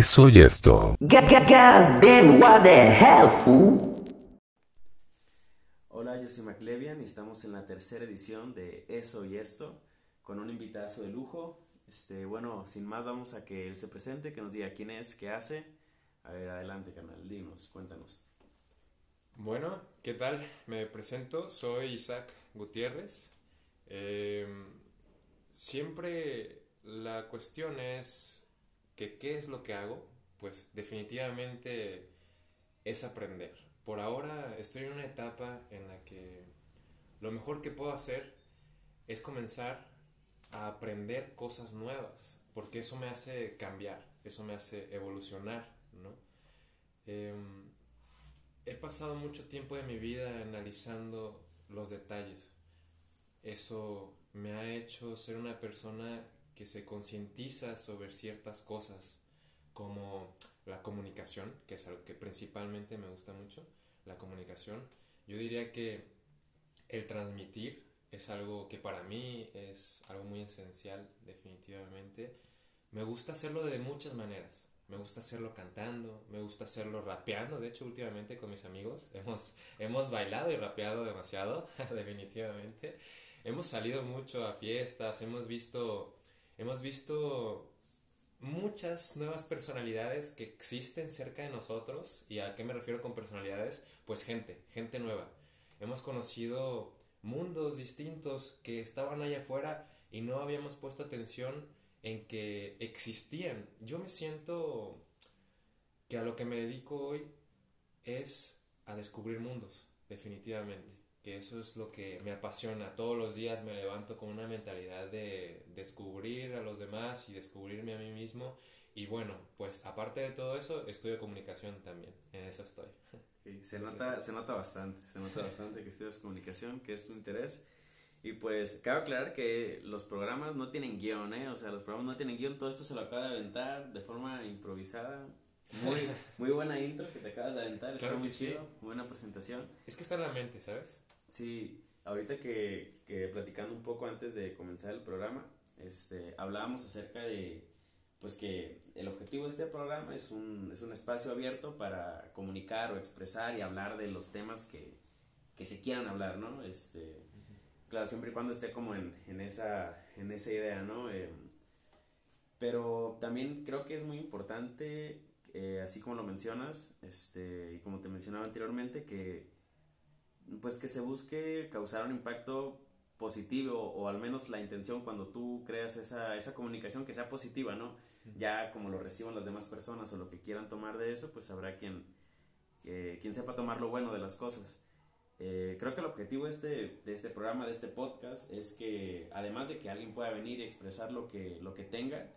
Eso y esto. what the hell, fool? Hola, yo soy McLevian y estamos en la tercera edición de Eso y esto con un invitado de lujo. Este, bueno, sin más vamos a que él se presente, que nos diga quién es, qué hace. A ver, adelante, canal, dinos, cuéntanos. Bueno, ¿qué tal? Me presento, soy Isaac Gutiérrez. Em, siempre la cuestión es que qué es lo que hago, pues definitivamente es aprender. Por ahora estoy en una etapa en la que lo mejor que puedo hacer es comenzar a aprender cosas nuevas, porque eso me hace cambiar, eso me hace evolucionar, ¿no? Em, he pasado mucho tiempo de mi vida analizando los detalles. Eso me ha hecho ser una persona que se concientiza sobre ciertas cosas como la comunicación, que es algo que principalmente me gusta mucho, la comunicación. Yo diría que el transmitir es algo que para mí es algo muy esencial, definitivamente. Me gusta hacerlo de muchas maneras. Me gusta hacerlo cantando, me gusta hacerlo rapeando. De hecho, últimamente con mis amigos hemos, hemos bailado y rapeado demasiado, definitivamente. Hemos salido mucho a fiestas, hemos visto hemos visto muchas nuevas personalidades que existen cerca de nosotros. ¿Y a qué me refiero con personalidades? Pues gente, gente nueva. Hemos conocido mundos distintos que estaban allá afuera y no habíamos puesto atención en que existían. Yo me siento que a lo que me dedico hoy es a descubrir mundos, definitivamente que eso es lo que me apasiona. Todos los días me levanto con una mentalidad de descubrir a los demás y descubrirme a mí mismo. Y bueno, pues aparte de todo eso, estudio comunicación también. En eso estoy. se, nota, se nota bastante, se nota bastante que estudias comunicación, que es tu interés. Y pues cabe aclarar que los programas no tienen guion, ¿eh? O sea, los programas no tienen guion, todo esto se lo acaba de aventar de forma improvisada. Muy, muy buena intro que te acabas de aventar, está muy chido, buena presentación. Es que está en la mente, ¿sabes? Sí, ahorita que, que, platicando un poco antes de comenzar el programa, este, hablábamos acerca de, pues que el objetivo de este programa es un, es un espacio abierto para comunicar o expresar y hablar de los temas que, que se quieran hablar, ¿no? Este, claro, siempre y cuando esté como en, en, esa, en esa idea, ¿no? Eh, pero también creo que es muy importante, eh, así como lo mencionas, este, y como te mencionaba anteriormente, que pues que se busque causar un impacto positivo o, al menos la intención cuando tú creas esa, esa comunicación que sea positiva, ¿no? Ya como lo reciban las demás personas o lo que quieran tomar de eso, pues habrá quien, quien sepa tomar lo bueno de las cosas. Eh, creo que el objetivo este, de este programa, de este podcast, es que además de que alguien pueda venir y expresar lo que, lo que tenga,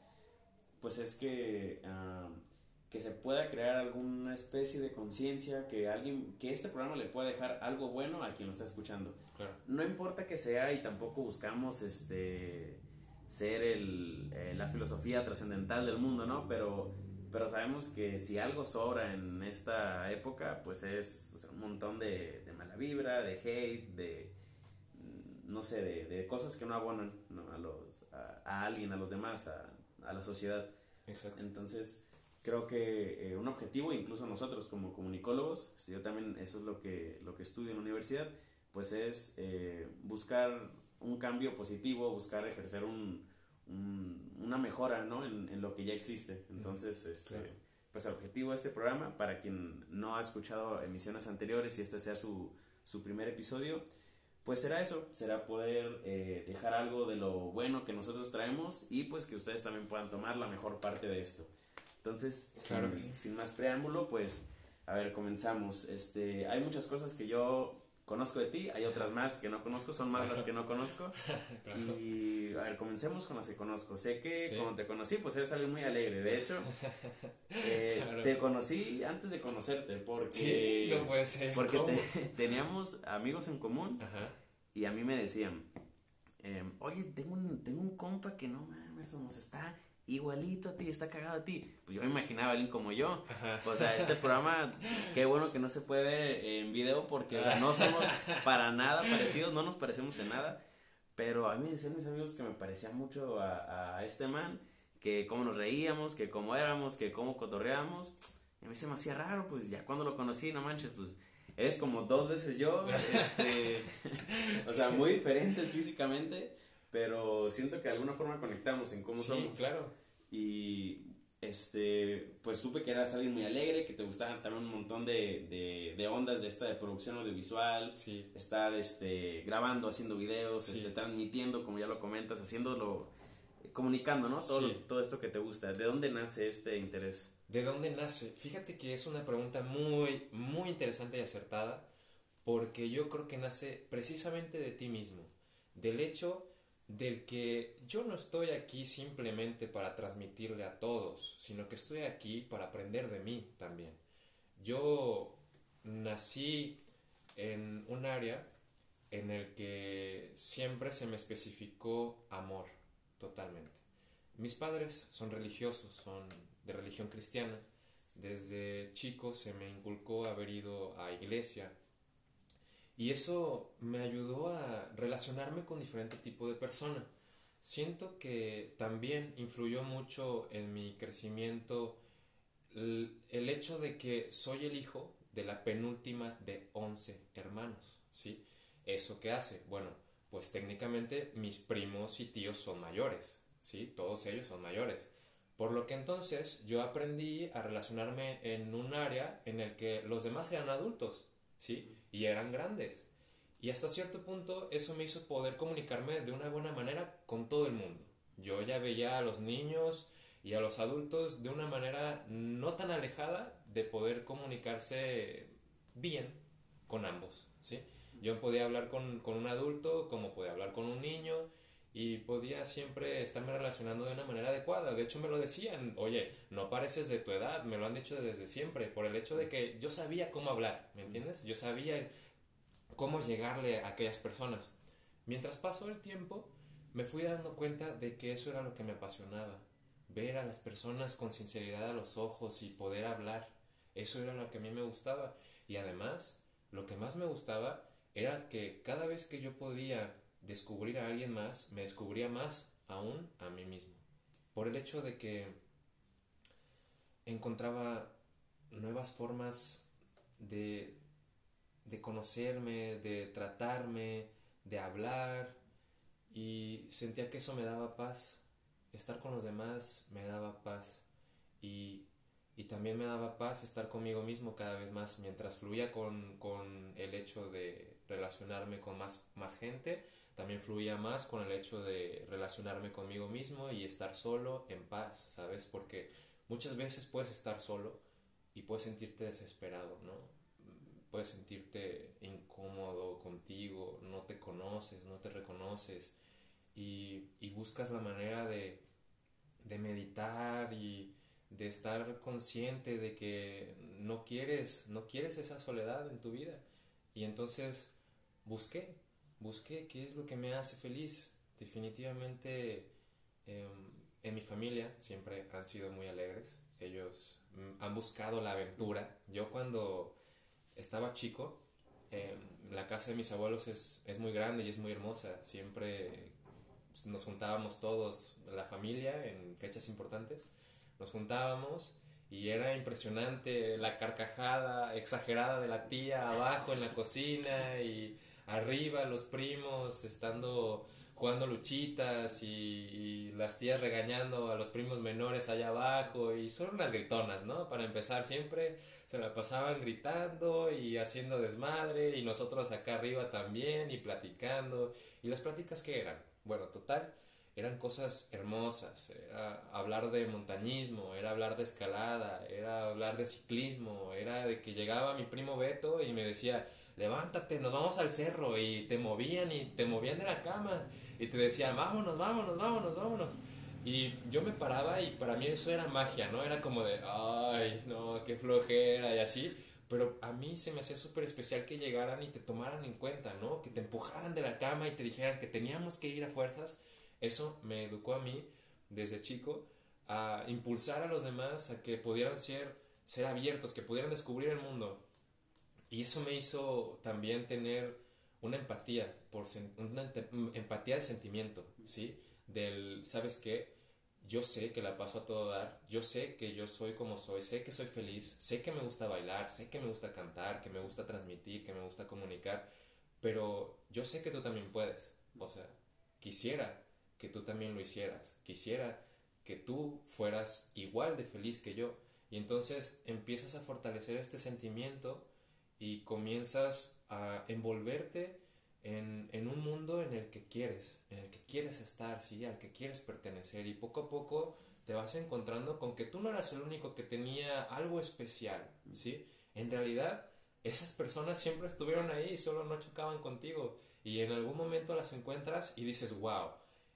pues es que ah, que se pueda crear alguna especie de conciencia, que alguien, que este programa le pueda dejar algo bueno a quien lo está escuchando. No importa que sea y tampoco buscamos este ser el, eh, la filosofía trascendental del mundo, ¿no? Pero, pero sabemos que si algo sobra en esta época, pues es un montón de, mala vibra, de hate, de no sé, de, cosas que no abonan A, los, a, alguien, a los demás, a, a la sociedad. Exacto. Entonces, creo que eh, un objetivo, incluso nosotros como comunicólogos, este, yo también eso es lo que, lo que estudio en la universidad, pues es eh, buscar un cambio positivo, buscar ejercer un, una mejora ¿no? en, lo que ya existe. Entonces, este, pues el objetivo de este programa, para quien no ha escuchado emisiones anteriores y este sea su, su primer episodio, pues será eso, será poder eh, dejar algo de lo bueno que nosotros traemos y pues que ustedes también puedan tomar la mejor parte de esto. Entonces, sin, más preámbulo, pues, a ver, comenzamos. Este, hay muchas cosas que yo conozco de ti, hay otras más que no conozco, son más las que no conozco. Y a ver, comencemos con las que conozco. Sé que cuando te conocí, pues eres alguien muy alegre. De hecho, eh, te conocí antes de conocerte, porque, no puede ser. porque teníamos amigos en común y a mí me decían, em, oye, tengo un, tengo un compa que no mames, nos está igualito a ti, está cagado a ti. Pues yo me imaginaba a alguien como yo. O sea, este programa, qué bueno que no se puede ver en video porque, o sea, no somos para nada parecidos, no nos parecemos en nada. Pero a mí decían mis amigos que me parecía mucho a, a este man, que cómo nos reíamos, que cómo éramos, que cómo cotorreábamos. Y a mí se me hacía raro, pues ya cuando lo conocí, no manches, pues eres como dos veces yo, este, o sea, muy diferentes físicamente, pero siento que de alguna forma conectamos en cómo Sí, somos. claro. Y este, pues supe que eras alguien muy alegre, que te gustaban también un montón de, de, de ondas de esta de producción audiovisual, Sí. estar este, grabando, haciendo videos, Sí. este, transmitiendo, como ya lo comentas, haciéndolo, comunicando, ¿no? Todo, Sí. todo esto que te gusta. ¿De dónde nace este interés? ¿De dónde nace? Fíjate que es una pregunta muy, muy interesante y acertada, porque yo creo que nace precisamente de ti mismo, del hecho del que yo no estoy aquí simplemente para transmitirle a todos, sino que estoy aquí para aprender de mí también. Yo nací en un área en el que siempre se me especificó amor, totalmente. Mis padres son religiosos, son de religión cristiana. Desde chico se me inculcó haber ido a iglesia y eso me ayudó a relacionarme con diferente tipo de persona. Siento que también influyó mucho en mi crecimiento el, hecho de que soy el hijo de la penúltima de 11 hermanos, ¿sí? ¿Eso qué hace? Bueno, pues técnicamente mis primos y tíos son mayores, ¿sí? Todos ellos son mayores. Por lo que entonces yo aprendí a relacionarme en un área en el que los demás eran adultos, ¿sí? Y eran grandes. Y hasta cierto punto eso me hizo poder comunicarme de una buena manera con todo el mundo. Yo ya veía a los niños y a los adultos de una manera no tan alejada de poder comunicarse bien con ambos, ¿sí? Yo podía hablar con, con un adulto como podía hablar con un niño y podía siempre estarme relacionando de una manera adecuada. De hecho, me lo decían, oye, no pareces de tu edad, me lo han dicho desde siempre, por el hecho de que yo sabía cómo hablar, ¿me entiendes? Yo sabía cómo llegarle a aquellas personas. Mientras pasó el tiempo, me fui dando cuenta de que eso era lo que me apasionaba, ver a las personas con sinceridad a los ojos y poder hablar. Eso era lo que a mí me gustaba. Y además, lo que más me gustaba era que cada vez que yo podía descubrir a alguien más, me descubría más aún a mí mismo. Por el hecho de que encontraba nuevas formas de, de conocerme, de tratarme, de hablar y sentía que eso me daba paz. Estar con los demás me daba paz y, y también me daba paz estar conmigo mismo cada vez más mientras fluía con, con el hecho de relacionarme con más, más gente también fluía más con el hecho de relacionarme conmigo mismo y estar solo en paz, ¿sabes? Porque muchas veces puedes estar solo y puedes sentirte desesperado, ¿no? Puedes sentirte incómodo contigo, no te conoces, no te reconoces y, y buscas la manera de, de meditar y de estar consciente de que no quieres, no quieres esa soledad en tu vida. Y entonces busqué, busqué qué es lo que me hace feliz. Definitivamente eh, en mi familia siempre han sido muy alegres. Ellos mm, han buscado la aventura. Yo cuando estaba chico, eh, la casa de mis abuelos es, es muy grande y es muy hermosa. Siempre pues, nos juntábamos todos, la familia, en fechas importantes. Nos juntábamos y era impresionante la carcajada exagerada de la tía abajo en la cocina y arriba los primos estando jugando luchitas y, las tías regañando a los primos menores allá abajo y son unas gritonas, ¿no? Para empezar siempre se la pasaban gritando y haciendo desmadre y nosotros acá arriba también y platicando. Y las pláticas que eran, bueno, total, eran cosas hermosas, era hablar de montañismo, era hablar de escalada, era hablar de ciclismo, era de que llegaba mi primo Beto y me decía, levántate, nos vamos al cerro y te movían y te movían de la cama y te decían, vámonos, vámonos, vámonos, vámonos. Y yo me paraba y para mí eso era magia, ¿no? Era como de, ay, no, qué flojera y así. Pero a mí se me hacía súper especial que llegaran y te tomaran en cuenta, ¿no? Que te empujaran de la cama y te dijeran que teníamos que ir a fuerzas. Eso me educó a mí desde chico a impulsar a los demás a que pudieran ser, ser abiertos, que pudieran descubrir el mundo. Y eso me hizo también tener una empatía, por una empatía de sentimiento, ¿sí? Del, ¿sabes qué? yo sé que la paso a todo dar, yo sé que yo soy como soy, sé que soy feliz, sé que me gusta bailar, sé que me gusta cantar, que me gusta transmitir, que me gusta comunicar, pero yo sé que tú también puedes. O sea, quisiera que tú también lo hicieras, quisiera que tú fueras igual de feliz que yo. Y entonces empiezas a fortalecer este sentimiento y comienzas a envolverte en, en, un mundo en el que quieres, en el que quieres estar, ¿sí? al que quieres pertenecer y poco a poco te vas encontrando con que tú no eras el único que tenía algo especial, ¿sí? En realidad, esas personas siempre estuvieron ahí y solo no chocaban contigo y en algún momento las encuentras y dices, wow,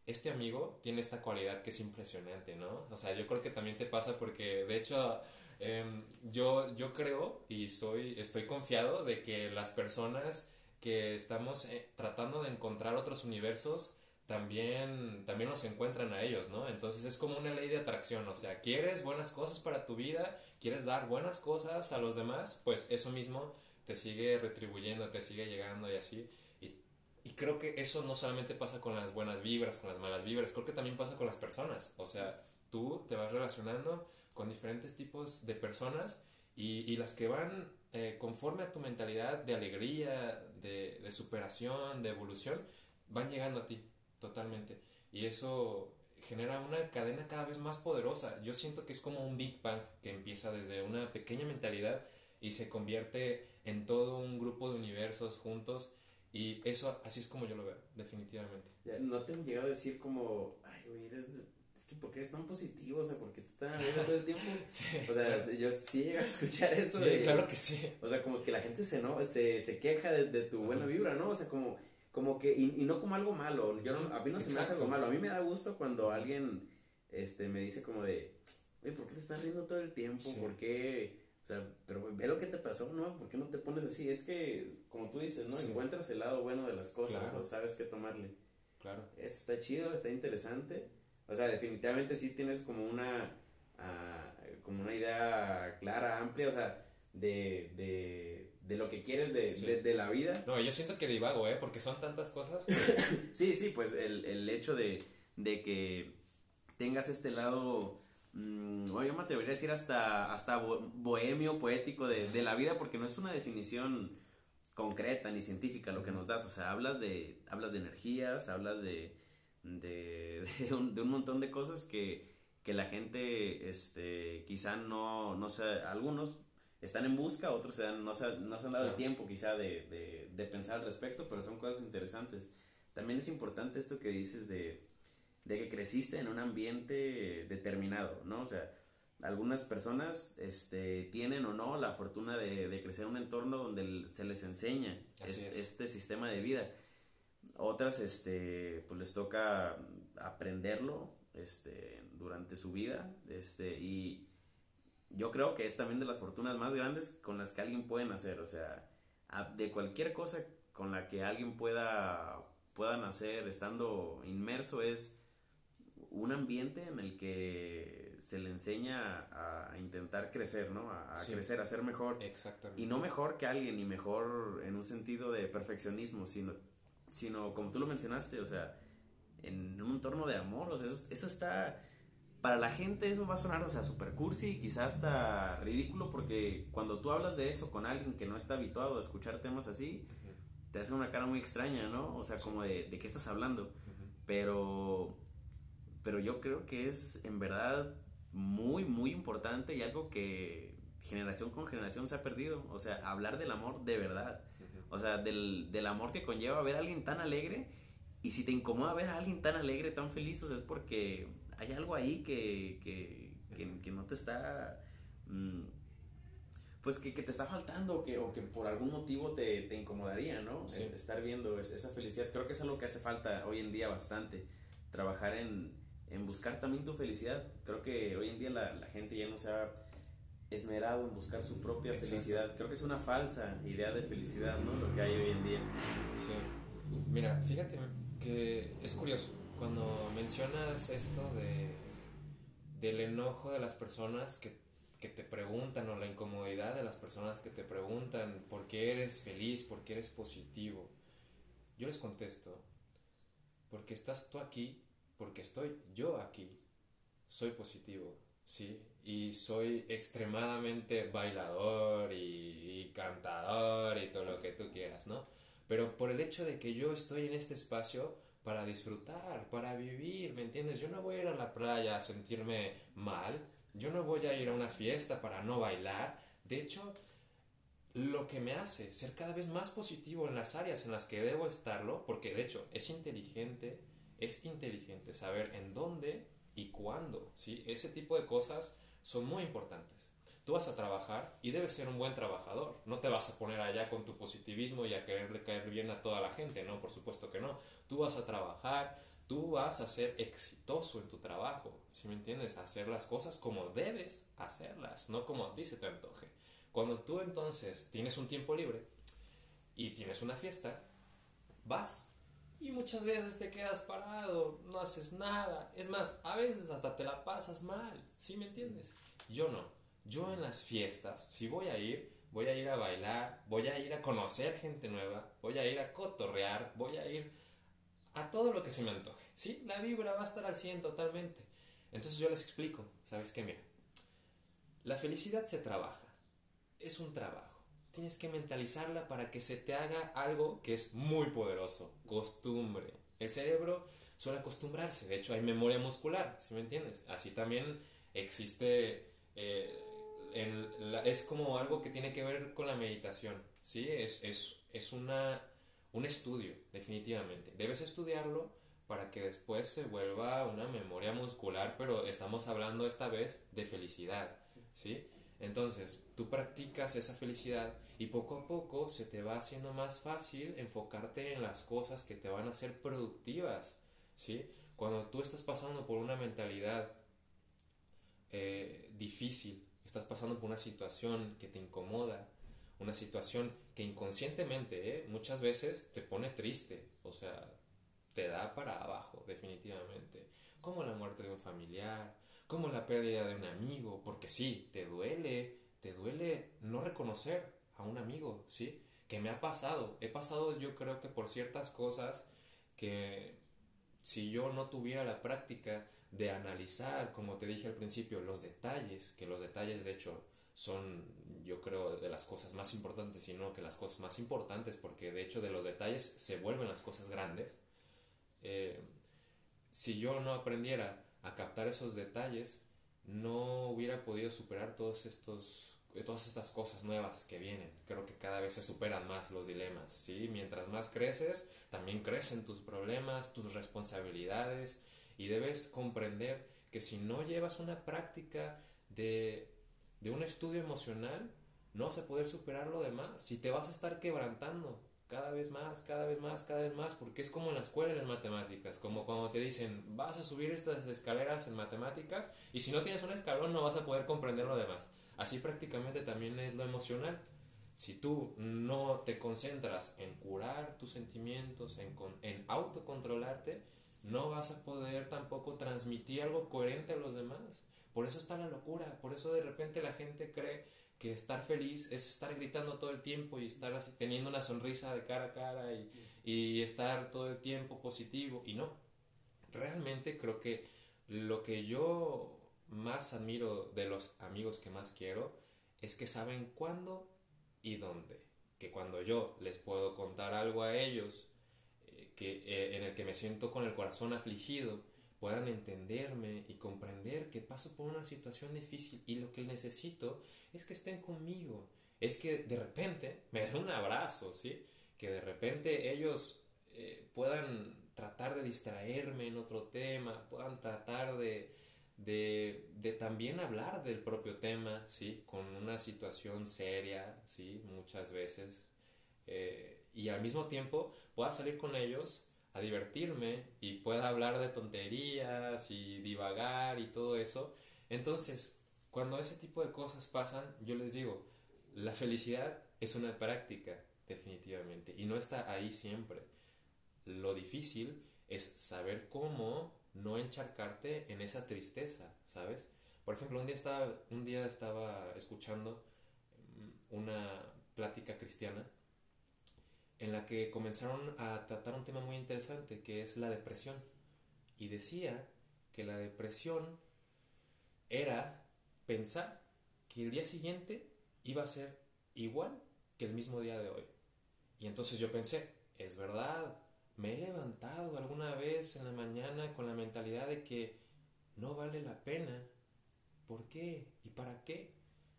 este amigo tiene esta cualidad que es impresionante, ¿no? O sea, yo creo que también te pasa porque, de hecho, em, yo, yo creo y soy, estoy confiado de que las personas que estamos eh, tratando de encontrar otros universos, también, también los encuentran a ellos, ¿no? Entonces es como una ley de atracción, o sea, quieres buenas cosas para tu vida, quieres dar buenas cosas a los demás, pues eso mismo te sigue retribuyendo, te sigue llegando y así. Y, y creo que eso no solamente pasa con las buenas vibras, con las malas vibras, creo que también pasa con las personas, o sea, tú te vas relacionando con diferentes tipos de personas y, y las que van eh, conforme a tu mentalidad de alegría, de, de, superación, de evolución, van llegando a ti totalmente. Y eso genera una cadena cada vez más poderosa. Yo siento que es como un Big Bang que empieza desde una pequeña mentalidad y se convierte en todo un grupo de universos juntos. Y eso, así es como yo lo veo, definitivamente. No te han llegado a decir como, ay, güey, eres es que ¿por qué es tan positivo? O sea, ¿por qué te están viendo todo el tiempo? o sea, yo sí llego a escuchar eso. Sí, claro que sí. O sea, como que la gente se, ¿no? se, se queja de, de tu buena vibra, ¿no? O sea, como, como que, y, y no como algo malo. Yo no, a mí no se me hace algo malo. A mí me da gusto cuando alguien este, me dice como de, oye, ¿por qué te estás riendo todo el tiempo? ¿Por qué? O sea, pero ve lo que te pasó, ¿no? ¿Por qué no te pones así? Es que, como tú dices, ¿no? Encuentras el lado bueno de las cosas claro. o sabes qué tomarle. Claro. Eso está chido, está interesante. O sea, definitivamente sí tienes como una, uh, como una idea clara, amplia, o sea, de, de, de lo que quieres de, sí. de, de, la vida. No, yo siento que divago, ¿eh? Porque son tantas cosas. sí, sí, pues el, el hecho de, de que tengas este lado, mmm, yo me atrevería a decir hasta, hasta bohemio, poético de, de la vida, porque no es una definición concreta ni científica lo que nos das, o sea, hablas de, hablas de energías, hablas de de, de, un, de un montón de cosas que, que la gente este, quizá no, no sé, algunos están en busca, otros se han, no, se, no se han dado el tiempo quizá de, de, de, pensar al respecto, pero son cosas interesantes. También es importante esto que dices de, de que creciste en un ambiente determinado, ¿no? O sea, algunas personas este, tienen o no la fortuna de, de crecer en un entorno donde se les enseña este, este sistema de vida otras, este, pues les toca aprenderlo, este, durante su vida, este, y yo creo que es también de las fortunas más grandes con las que alguien puede nacer, o sea, de cualquier cosa con la que alguien pueda, pueda nacer estando inmerso es un ambiente en el que se le enseña a, intentar crecer, ¿no? A, a sí. crecer, a ser mejor. Exactamente. Y no mejor que alguien, ni mejor en un sentido de perfeccionismo, sino sino como tú lo mencionaste, o sea, en un entorno de amor, o sea, eso, eso está, para la gente eso va a sonar, o sea, super cursi y quizás hasta ridículo porque cuando tú hablas de eso con alguien que no está habituado a escuchar temas así, uh -huh. te hace una cara muy extraña, ¿no? O sea, como de, de qué estás hablando, uh -huh. pero, pero yo creo que es en verdad muy, muy importante y algo que generación con generación se ha perdido, o sea, hablar del amor de verdad. O sea, del, del amor que conlleva ver a alguien tan alegre. Y si te incomoda ver a alguien tan alegre, tan feliz, o sea, es porque hay algo ahí que, que, que, que no te está. Mmm, pues que, que, te está faltando que, o que por algún motivo te, te incomodaría, ¿no? Sí. Estar viendo esa felicidad. Creo que es algo que hace falta hoy en día bastante. Trabajar en, en buscar también tu felicidad. Creo que hoy en día la, la gente ya no se ha esmerado en buscar su propia Exacto. felicidad. Creo que es una falsa idea de felicidad, ¿no? Lo que hay hoy en día. Sí. Mira, fíjate que es curioso cuando mencionas esto de del enojo de las personas que, que te preguntan o la incomodidad de las personas que te preguntan por qué eres feliz, por qué eres positivo. Yo les contesto, porque estás tú aquí, porque estoy yo aquí. soy positivo, ¿sí? Y soy extremadamente bailador y, y cantador y todo lo que tú quieras, ¿no? Pero por el hecho de que yo estoy en este espacio para disfrutar, para vivir, ¿me entiendes? Yo no voy a ir a la playa a sentirme mal, yo no voy a ir a una fiesta para no bailar. De hecho, lo que me hace ser cada vez más positivo en las áreas en las que debo estarlo, porque de hecho es inteligente, es inteligente saber en dónde y cuándo, ¿sí? Ese tipo de cosas son muy importantes. Tú vas a trabajar y debes ser un buen trabajador. No te vas a poner allá con tu positivismo y a quererle caer bien a toda la gente, no, por supuesto que no. Tú vas a trabajar, tú vas a ser exitoso en tu trabajo, ¿sí me entiendes? Hacer las cosas como debes hacerlas, no como a ti se te antoje. Cuando tú entonces tienes un tiempo libre y tienes una fiesta, vas y muchas veces te quedas parado, no haces nada. Es más, a veces hasta te la pasas mal, ¿sí me entiendes? Yo no. Yo en las fiestas, si voy a ir, voy a ir a bailar, voy a ir a conocer gente nueva, voy a ir a cotorrear, voy a ir a todo lo que se me antoje. ¿Sí? La vibra va a estar al 100 totalmente. Entonces yo les explico, ¿sabes qué? Mira, la felicidad se trabaja es un trabajo. Tienes que mentalizarla para que se te haga algo que es muy poderoso, costumbre. El cerebro suele acostumbrarse, de hecho hay memoria muscular, ¿sí me entiendes? Así también existe, eh, es como algo que tiene que ver con la meditación, ¿sí? Es, es, es una, un estudio, definitivamente. Debes estudiarlo para que después se vuelva una memoria muscular, pero estamos hablando esta vez de felicidad, ¿sí? Entonces, tú practicas esa felicidad y poco a poco se te va haciendo más fácil enfocarte en las cosas que te van a ser productivas, ¿sí? Cuando tú estás pasando por una mentalidad eh, difícil, estás pasando por una situación que te incomoda, una situación que inconscientemente ¿eh? muchas veces te pone triste, o sea, te da para abajo, definitivamente, como la muerte de un familiar, como la pérdida de un amigo, porque sí, te duele, te duele no reconocer a un amigo, ¿sí? Que me ha pasado, he pasado yo creo que por ciertas cosas que si yo no tuviera la práctica de analizar, como te dije al principio, los detalles, que los detalles de hecho son yo creo de las cosas más importantes, sino que las cosas más importantes, porque de hecho de los detalles se vuelven las cosas grandes, eh, si yo no aprendiera a captar esos detalles, no hubiera podido superar todos estos, todas estas cosas nuevas que vienen. Creo que cada vez se superan más los dilemas, ¿sí? Mientras más creces, también crecen tus problemas, tus responsabilidades y debes comprender que si no llevas una práctica de, de un estudio emocional, no vas a poder superar lo demás. Si te vas a estar quebrantando, cada vez más, cada vez más, cada vez más, porque es como en la escuela en las matemáticas, como cuando te dicen, vas a subir estas escaleras en matemáticas y si no tienes un escalón no vas a poder comprender lo demás. Así prácticamente también es lo emocional. Si tú no te concentras en curar tus sentimientos, en, en autocontrolarte, no vas a poder tampoco transmitir algo coherente a los demás. Por eso está la locura, por eso de repente la gente cree que estar feliz es estar gritando todo el tiempo y estar teniendo una sonrisa de cara a cara y, y estar todo el tiempo positivo y no. Realmente creo que lo que yo más admiro de los amigos que más quiero es que saben cuándo y dónde. Que cuando yo les puedo contar algo a ellos eh, que, eh, en el que me siento con el corazón afligido, puedan entenderme y comprender que paso por una situación difícil y lo que necesito es que estén conmigo, es que de repente me den un abrazo, ¿sí? Que de repente ellos eh, puedan tratar de distraerme en otro tema, puedan tratar de, de, también hablar del propio tema, ¿sí? Con una situación seria, ¿sí? Muchas veces. Eh, y al mismo tiempo pueda salir con ellos a divertirme y pueda hablar de tonterías y divagar y todo eso. Entonces, cuando ese tipo de cosas pasan, yo les digo, la felicidad es una práctica, definitivamente, y no está ahí siempre. Lo difícil es saber cómo no encharcarte en esa tristeza, ¿sabes? Por ejemplo, un día estaba, un día estaba escuchando mm, una plática cristiana en la que comenzaron a tratar un tema muy interesante que es la depresión. Y decía que la depresión era pensar que el día siguiente iba a ser igual que el mismo día de hoy. Y entonces yo pensé, es verdad, me he levantado alguna vez en la mañana con la mentalidad de que no vale la pena. ¿Por qué? ¿Y para qué?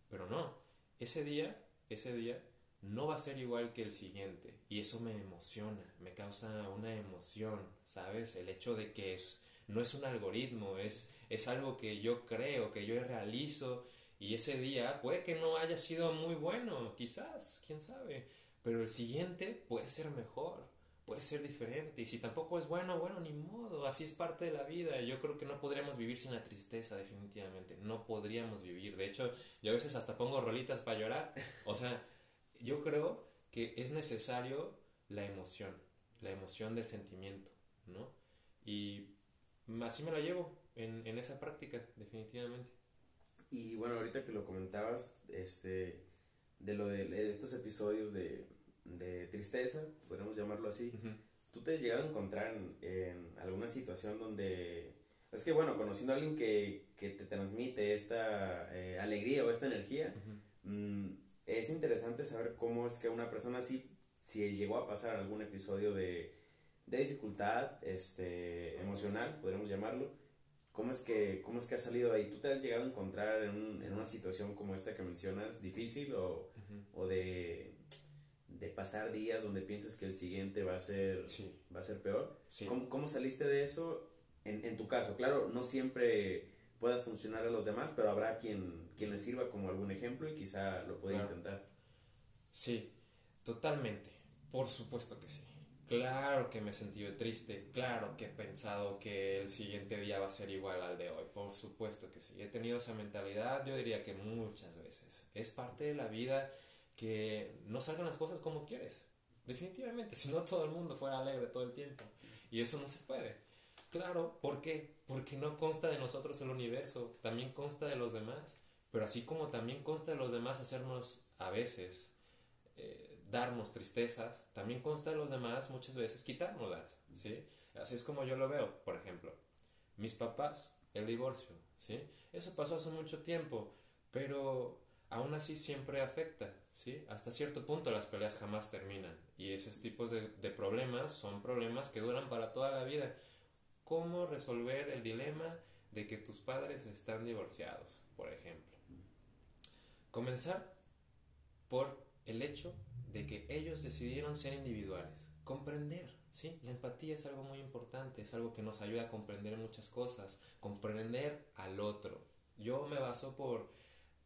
Pero no, ese día, ese día no va a ser igual que el siguiente. Y eso me emociona, me causa una emoción, ¿sabes? El hecho de que es, no es un algoritmo, es, es algo que yo creo, que yo realizo. Y ese día puede que no haya sido muy bueno, quizás, quién sabe. Pero el siguiente puede ser mejor puede ser diferente. Y si tampoco es bueno, bueno, ni modo. Así es parte de la vida. Yo creo que no podríamos vivir sin la tristeza, definitivamente. No podríamos vivir. De hecho, yo a veces hasta pongo rolitas para llorar. O sea, yo creo que es necesario la emoción. La emoción del sentimiento, ¿no? Y así me la llevo en, en esa práctica, definitivamente. Y bueno, ahorita que lo comentabas, este, de lo de estos episodios de de tristeza, podríamos llamarlo así, ¿tú te has llegado a encontrar en, alguna situación donde... Es que bueno, conociendo a alguien que, que te transmite esta eh, alegría o esta energía, mm, es interesante saber cómo es que una persona así, si llegó a pasar algún episodio de, de dificultad este, emocional, podríamos llamarlo, ¿cómo es, que, ¿cómo es que ha salido de ahí? ¿Tú te has llegado a encontrar en, en una situación como esta que mencionas, difícil o, o de de pasar días donde piensas que el siguiente va a ser, va a ser peor. ¿Cómo, saliste de eso en, en, tu caso? Claro, no siempre pueda funcionar a los demás, pero habrá quien, quien le sirva como algún ejemplo y quizá lo pueda intentar. Sí, totalmente. Por supuesto que sí. Claro que me he sentido triste, claro que he pensado que el siguiente día va a ser igual al de hoy, por supuesto que sí. He tenido esa mentalidad, yo diría que muchas veces. Es parte de la vida que no salgan las cosas como quieres. Definitivamente, si no todo el mundo fuera alegre todo el tiempo. Y eso no se puede. Claro, ¿por qué? Porque no consta de nosotros el universo, también consta de los demás. Pero así como también consta de los demás hacernos a veces eh, darnos tristezas, también consta de los demás muchas veces quitárnoslas, ¿sí? Así es como yo lo veo, por ejemplo. Mis papás, el divorcio, ¿sí? Eso pasó hace mucho tiempo, pero aún así siempre afecta, ¿sí? Hasta cierto punto las peleas jamás terminan y esos tipos de, problemas son problemas que duran para toda la vida. ¿Cómo resolver el dilema de que tus padres están divorciados, por ejemplo? Comenzar por el hecho de que ellos decidieron ser individuales, comprender, ¿sí? La empatía es algo muy importante, es algo que nos ayuda a comprender muchas cosas, comprender al otro. Yo me baso por,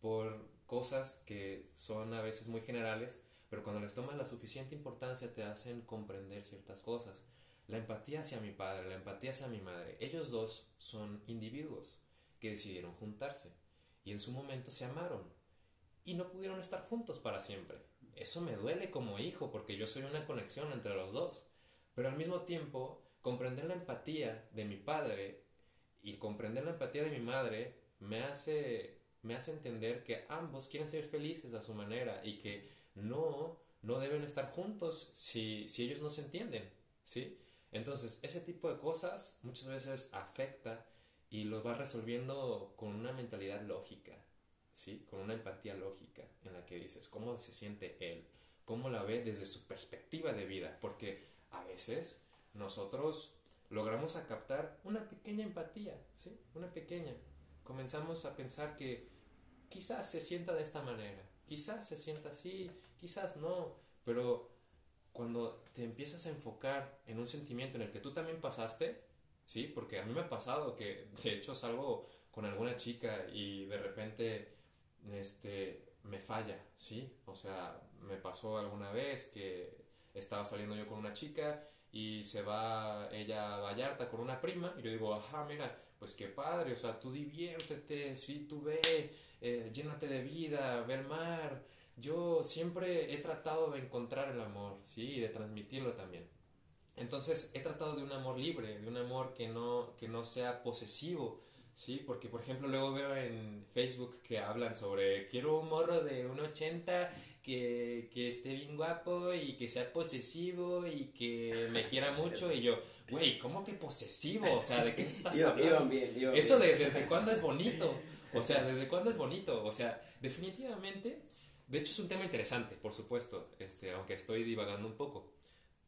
por cosas que son a veces muy generales, pero cuando les tomas la suficiente importancia te hacen comprender ciertas cosas. La empatía hacia mi padre, la empatía hacia mi madre, ellos dos son individuos que decidieron juntarse y en su momento se amaron y no pudieron estar juntos para siempre. Eso me duele como hijo porque yo soy una conexión entre los dos, pero al mismo tiempo comprender la empatía de mi padre y comprender la empatía de mi madre me hace me hace entender que ambos quieren ser felices a su manera y que no, no deben estar juntos si, si ellos no se entienden, ¿sí? Entonces, ese tipo de cosas muchas veces afecta y lo vas resolviendo con una mentalidad lógica, ¿sí? Con una empatía lógica en la que dices cómo se siente él, cómo la ve desde su perspectiva de vida, porque a veces nosotros logramos a captar una pequeña empatía, ¿sí? Una pequeña. Comenzamos a pensar que quizás se sienta de esta manera, quizás se sienta así, quizás no, pero cuando te empiezas a enfocar en un sentimiento en el que tú también pasaste, ¿sí? Porque a mí me ha pasado que de hecho salgo con alguna chica y de repente este, me falla, ¿sí? O sea, me pasó alguna vez que estaba saliendo yo con una chica y se va ella a Vallarta con una prima y yo digo, ajá, mira, pues qué padre, o sea, tú diviértete, sí, tú ve, eh, llénate de vida, ver mar. Yo siempre he tratado de encontrar el amor, ¿sí? Y de transmitirlo también. Entonces he tratado de un amor libre, de un amor que no, que no sea posesivo, ¿sí? Porque, por ejemplo, luego veo en Facebook que hablan sobre quiero un morro de 1,80 que, que esté bien guapo y que sea posesivo y que me quiera mucho. Y yo, güey, ¿cómo que posesivo? O sea, ¿de qué estás hablando? Eso de desde cuándo es bonito. O sea, ¿desde cuándo es bonito? O sea, definitivamente, de hecho es un tema interesante, por supuesto, este, aunque estoy divagando un poco.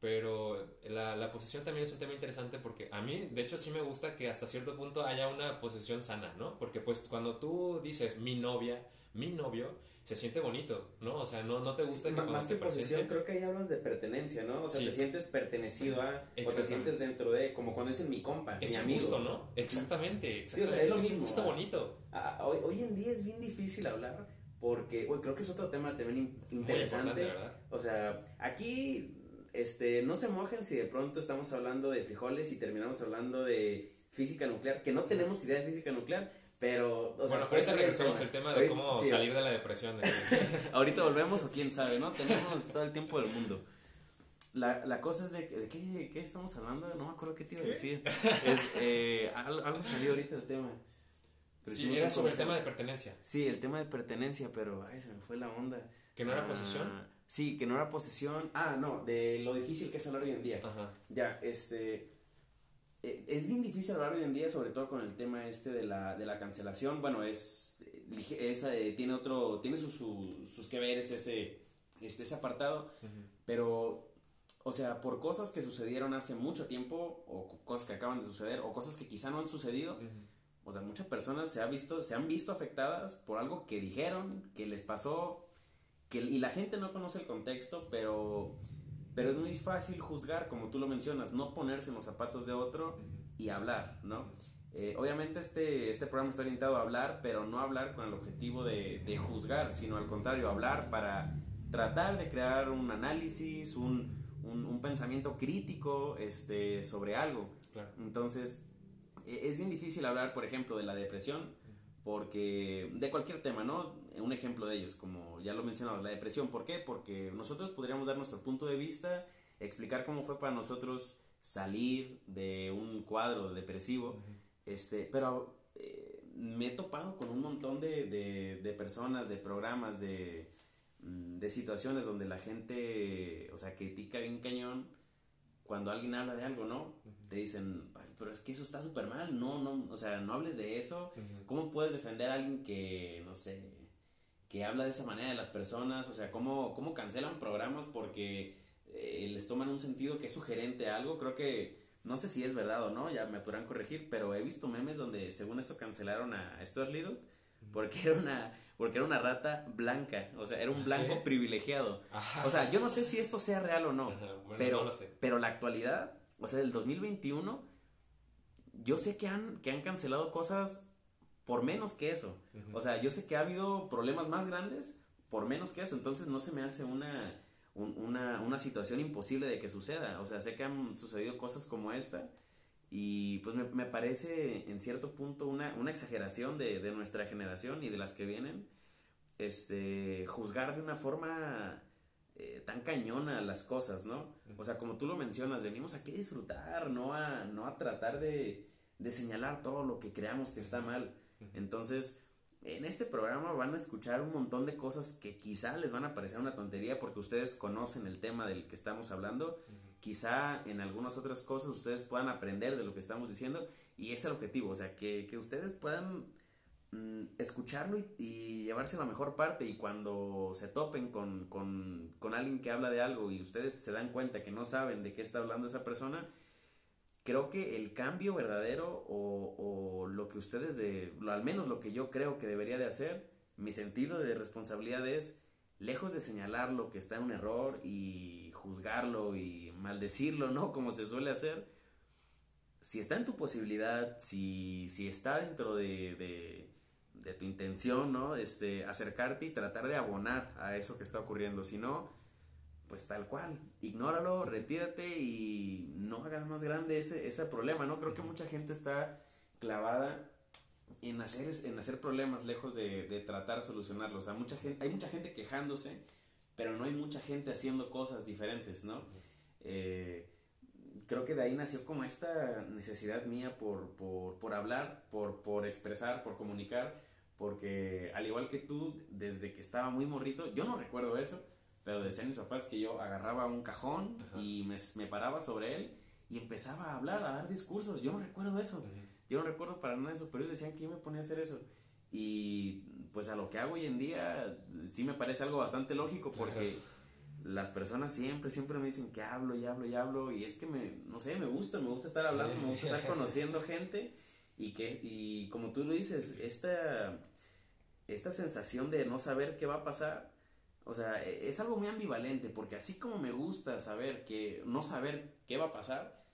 Pero la, la posesión también es un tema interesante porque a mí, de hecho, sí me gusta que hasta cierto punto haya una posesión sana, ¿no? Porque pues cuando tú dices mi novia, mi novio, se siente bonito, ¿no? O sea, no, no te gusta que cuando Más que posesión, creo que ahí hablas de pertenencia, ¿no? O sea, te sientes pertenecido a, o te sientes dentro de, como cuando dicen mi compa, es mi amigo. Gusto, ¿no? Exactamente, exactamente. Sí, o sea, es lo mismo. un gusto bonito. hoy, hoy en día es bien difícil hablar porque, bueno, creo que es otro tema también interesante. O sea, aquí este, no se mojen si de pronto estamos hablando de frijoles y terminamos hablando de física nuclear, que no tenemos idea de física nuclear, pero... O bueno, ahorita regresamos el tema de cómo salir de la depresión. ahorita volvemos o quién sabe, ¿no? Tenemos todo el tiempo del mundo. La, la cosa es de, de qué, qué, estamos hablando, no me acuerdo qué te iba a decir. Es, eh, algo, salió ahorita el tema. Sí, era sobre el tema de pertenencia. Sí, el tema de pertenencia, pero ay, se me fue la onda. ¿Que no era posesión? Ah, Sí, que no era posesión. Ah, no, de lo difícil que es hablar hoy en día. Ajá. Ya, este. E, es bien difícil hablar hoy en día, sobre todo con el tema este de la, de la cancelación. Bueno, es. Esa, eh, tiene otro. Tiene sus, sus que veres ese, este, ese apartado. Pero. O sea, por cosas que sucedieron hace mucho tiempo, o cosas que acaban de suceder, o cosas que quizá no han sucedido. O sea, muchas personas se, ha visto, se han visto afectadas por algo que dijeron, que les pasó, y la gente no conoce el contexto, pero, pero es muy fácil juzgar, como tú lo mencionas, no ponerse en los zapatos de otro y hablar, ¿no? Eh, obviamente este, este programa está orientado a hablar, pero no hablar con el objetivo de, de, juzgar, sino al contrario, hablar para tratar de crear un análisis, un, un, un pensamiento crítico este, sobre algo. Entonces, e, es bien difícil hablar, por ejemplo, de la depresión, porque de cualquier tema, ¿no? Un ejemplo de ellos, como ya lo mencionaba, la depresión. ¿Por qué? Porque nosotros podríamos dar nuestro punto de vista, explicar cómo fue para nosotros salir de un cuadro depresivo, este, pero eh, me he topado con un montón de, de, de personas, de programas, de, mm, de situaciones donde la gente, o sea, critica bien cañón cuando alguien habla de algo, ¿no? Te dicen, pero es que eso está súper mal, no, no, o sea, no hables de eso. ¿Cómo puedes defender a alguien que, no sé, que habla de esa manera de las personas? O sea, ¿cómo, cómo cancelan programas porque eh, les toman un sentido que es sugerente a algo? Creo que, no sé si es verdad o no, ya me podrán corregir, pero he visto memes donde según eso cancelaron a Stuart Little porque era una porque era una rata blanca, o sea, era un blanco privilegiado. O sea, yo no sé si esto sea real o no, pero, pero la actualidad, o sea, del 2021, yo sé que han, que han cancelado cosas por menos que eso. O sea, yo sé que ha habido problemas más grandes por menos que eso, entonces no se me hace una, una, una situación imposible de que suceda. O sea, sé que han sucedido cosas como esta y pues me, me parece en cierto punto una, una exageración de, de, nuestra generación y de las que vienen, este, juzgar de una forma eh, tan cañona las cosas, ¿no? O sea, como tú lo mencionas, venimos aquí a disfrutar, no a, no a tratar de, de señalar todo lo que creamos que está mal. Entonces, en este programa van a escuchar un montón de cosas que quizá les van a parecer una tontería porque ustedes conocen el tema del que estamos hablando quizá en algunas otras cosas ustedes puedan aprender de lo que estamos diciendo y es el objetivo, o sea, que, ustedes puedan mm, escucharlo y, llevarse la mejor parte y cuando se topen con, con, alguien que habla de algo y ustedes se dan cuenta que no saben de qué está hablando esa persona, creo que el cambio verdadero o, o lo que ustedes de, al menos lo que yo creo que debería de hacer, mi sentido de responsabilidad es, lejos de señalar lo que está en un error y juzgarlo y maldecirlo, ¿no? Como se suele hacer. Si está en tu posibilidad, si, si está dentro de, de, de, tu intención, ¿no? Este, acercarte y tratar de abonar a eso que está ocurriendo. Si no, pues tal cual, ignóralo, retírate y no hagas más grande ese, ese problema, ¿no? Creo que mucha gente está clavada en hacer, en hacer problemas lejos de, de tratar de solucionarlos. O sea, mucha gente, hay mucha gente quejándose, pero no hay mucha gente haciendo cosas diferentes, ¿no? Eh, creo que de ahí nació como esta necesidad mía por, por, por hablar, por, por expresar, por comunicar, porque al igual que tú, desde que estaba muy morrito, yo no recuerdo eso, pero decían mis papás que yo agarraba un cajón y me, me, paraba sobre él y empezaba a hablar, a dar discursos, yo no recuerdo eso, yo no recuerdo para nada eso, pero ellos decían que yo me ponía a hacer eso. Y pues a lo que hago hoy en día sí me parece algo bastante lógico porque las personas siempre, siempre me dicen que hablo y hablo y hablo y es que me, no sé, me gusta, me gusta estar hablando, me gusta estar conociendo gente y que, y como tú lo dices, esta, esta sensación de no saber qué va a pasar, o sea, e, es algo muy ambivalente porque así como me gusta saber que, no saber qué va a pasar,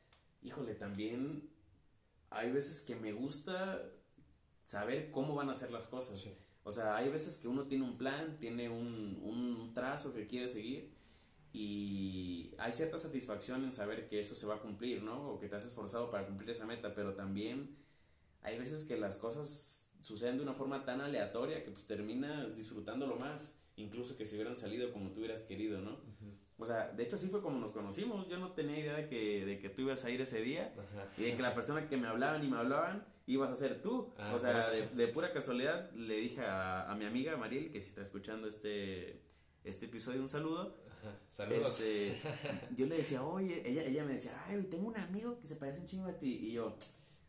híjole, también hay veces que me gusta saber cómo van a ser las cosas. O sea, hay veces que uno tiene un plan, tiene un, un trazo que quiere seguir y hay cierta satisfacción en saber que eso se va a cumplir, ¿no? O que te has esforzado para cumplir esa meta, pero también hay veces que las cosas suceden de una forma tan aleatoria que pues terminas disfrutándolo más, incluso que si hubieran salido como tú hubieras querido, ¿no? O sea, de hecho así fue como nos conocimos, yo no tenía idea de que, de que tú ibas a ir ese día y de que la persona que me hablaban y me hablaban ibas a ser tú. o sea, de, de, pura casualidad le dije a, a mi amiga Mariel, que si está escuchando este, este episodio, un saludo Saludos. Este, yo le decía, oye, ella, ella me decía, ay, tengo un amigo que se parece un chingo a ti. Y yo,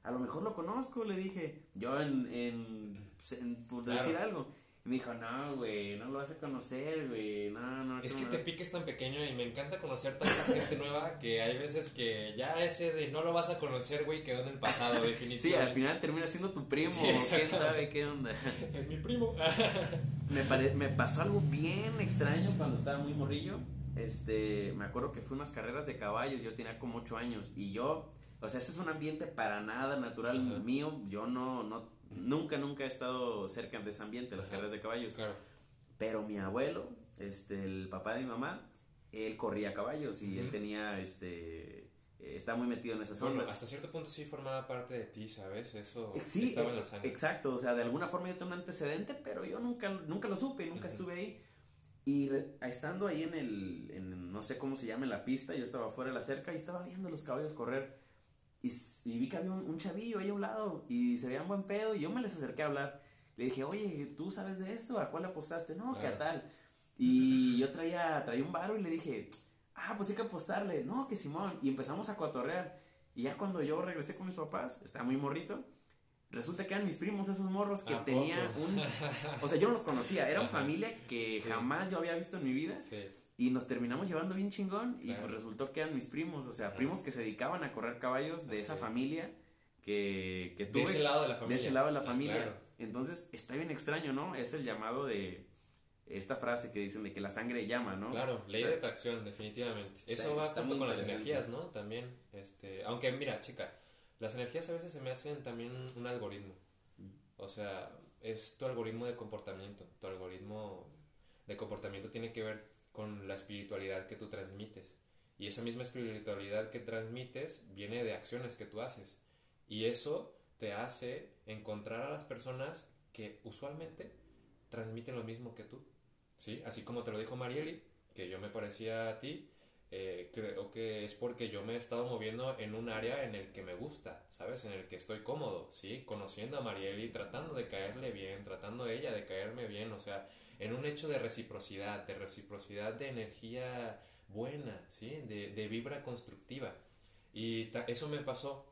a lo mejor lo conozco, le dije, yo en, en, por decir algo. Y me dijo, no, güey, no lo vas a conocer, güey, no, no. Es que te piques tan pequeño y me encanta conocer tanta gente nueva que hay veces que ya ese de no lo vas a conocer, güey, quedó en el pasado, definitivamente. Sí, al final termina siendo tu primo, quién sabe qué onda. Es mi primo. me, me pasó algo bien extraño cuando estaba muy morrillo. Este, me acuerdo que fui unas carreras de caballos, yo tenía como 8 años y yo, o sea, ese es un ambiente para nada natural mío, yo no, no Nunca, nunca he estado cerca de ese ambiente, las carreras de caballos. Claro. Pero mi abuelo, este, el papá de mi mamá, él corría caballos y él tenía, este, eh, estaba muy metido en esas bueno, hasta cierto punto sí formaba parte de ti, ¿sabes? Eso eh, sí, estaba en la sangre. Exacto, o sea, de alguna forma yo tengo un antecedente, pero yo nunca, nunca lo supe, nunca estuve ahí. Y estando ahí en el, en, no sé cómo se llama, en la pista, yo estaba fuera de la cerca y estaba viendo los caballos correr. Y, vi que había un, chavillo ahí a un lado y se veían buen pedo y yo me les acerqué a hablar. Le dije, oye, ¿tú sabes de esto? ¿A cuál apostaste? No, ¿qué tal? Y yo traía, traía un baro y le dije, ah, pues hay que apostarle. No, que Simón. Y empezamos a cotorrear. Y ya cuando yo regresé con mis papás, estaba muy morrito, resulta que eran mis primos esos morros que tenía un... O sea, yo no los conocía, era una familia que jamás yo había visto en mi vida. Sí. Y nos terminamos llevando bien chingón y pues resultó que eran mis primos, o sea, primos que se dedicaban a correr caballos de esa familia que, que tuve. De ese lado de la familia. De ese lado de la ah, familia. Entonces está bien extraño, ¿no? Es el llamado de esta frase que dicen de que la sangre llama, ¿no? Claro, ley de atracción, definitivamente. Eso va junto con las energías, ¿no? También, este, aunque mira, chica, las energías a veces se me hacen también un algoritmo. O sea, es tu algoritmo de comportamiento. Tu algoritmo de comportamiento tiene que ver con la espiritualidad que tú transmites. Y esa misma espiritualidad que transmites viene de acciones que tú haces. Y eso te hace encontrar a las personas que usualmente transmiten lo mismo que tú. ¿Sí? Así como te lo dijo Marieli, que yo me parecía a ti, eh, creo que es porque yo me he estado moviendo en un área en el que me gusta, ¿sabes? En el que estoy cómodo, ¿sí? Conociendo a Marieli, tratando de caerle bien, tratando ella de caerme bien, o sea, en un hecho de reciprocidad, de reciprocidad de energía buena, ¿sí? De, de vibra constructiva. Y eso me pasó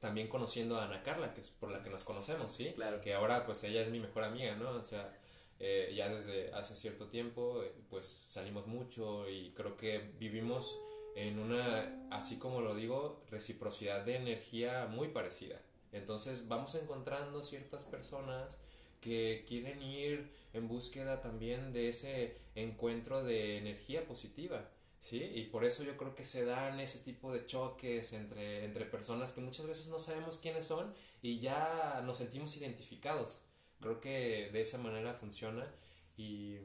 también conociendo a Ana Carla, que es por la que nos conocemos, ¿sí? Claro. Que ahora pues ella es mi mejor amiga, ¿no? O sea, eh, ya desde hace cierto tiempo eh, pues salimos mucho y creo que vivimos en una, así como lo digo, reciprocidad de energía muy parecida. Entonces vamos encontrando ciertas personas que quieren ir en búsqueda también de ese encuentro de energía positiva. ¿Sí? Y por eso yo creo que se dan ese tipo de choques entre, entre personas que muchas veces no sabemos quiénes son y ya nos sentimos identificados. Creo que de esa manera funciona y,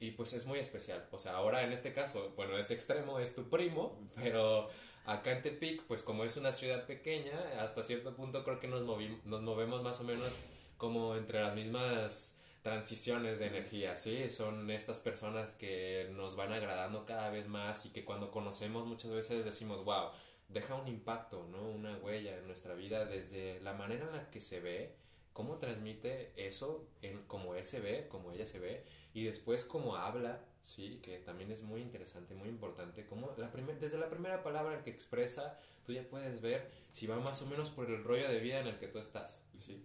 y pues es muy especial. O sea, ahora en este caso, bueno, ese extremo es tu primo, pero acá en Tepic, pues como es una ciudad pequeña, hasta cierto punto creo que nos, nos movemos más o menos como entre las mismas transiciones de energía, ¿sí? Son estas personas que nos van agradando cada vez más y que cuando conocemos muchas veces decimos, wow, deja un impacto, ¿no? Una huella en nuestra vida desde la manera en la que se ve, cómo transmite eso, en cómo él se ve, cómo ella se ve, y después cómo habla, sí, que también es muy interesante, muy importante, como la desde la primera palabra que expresa, tú ya puedes ver si va más o menos por el rollo de vida en el que tú estás, sí.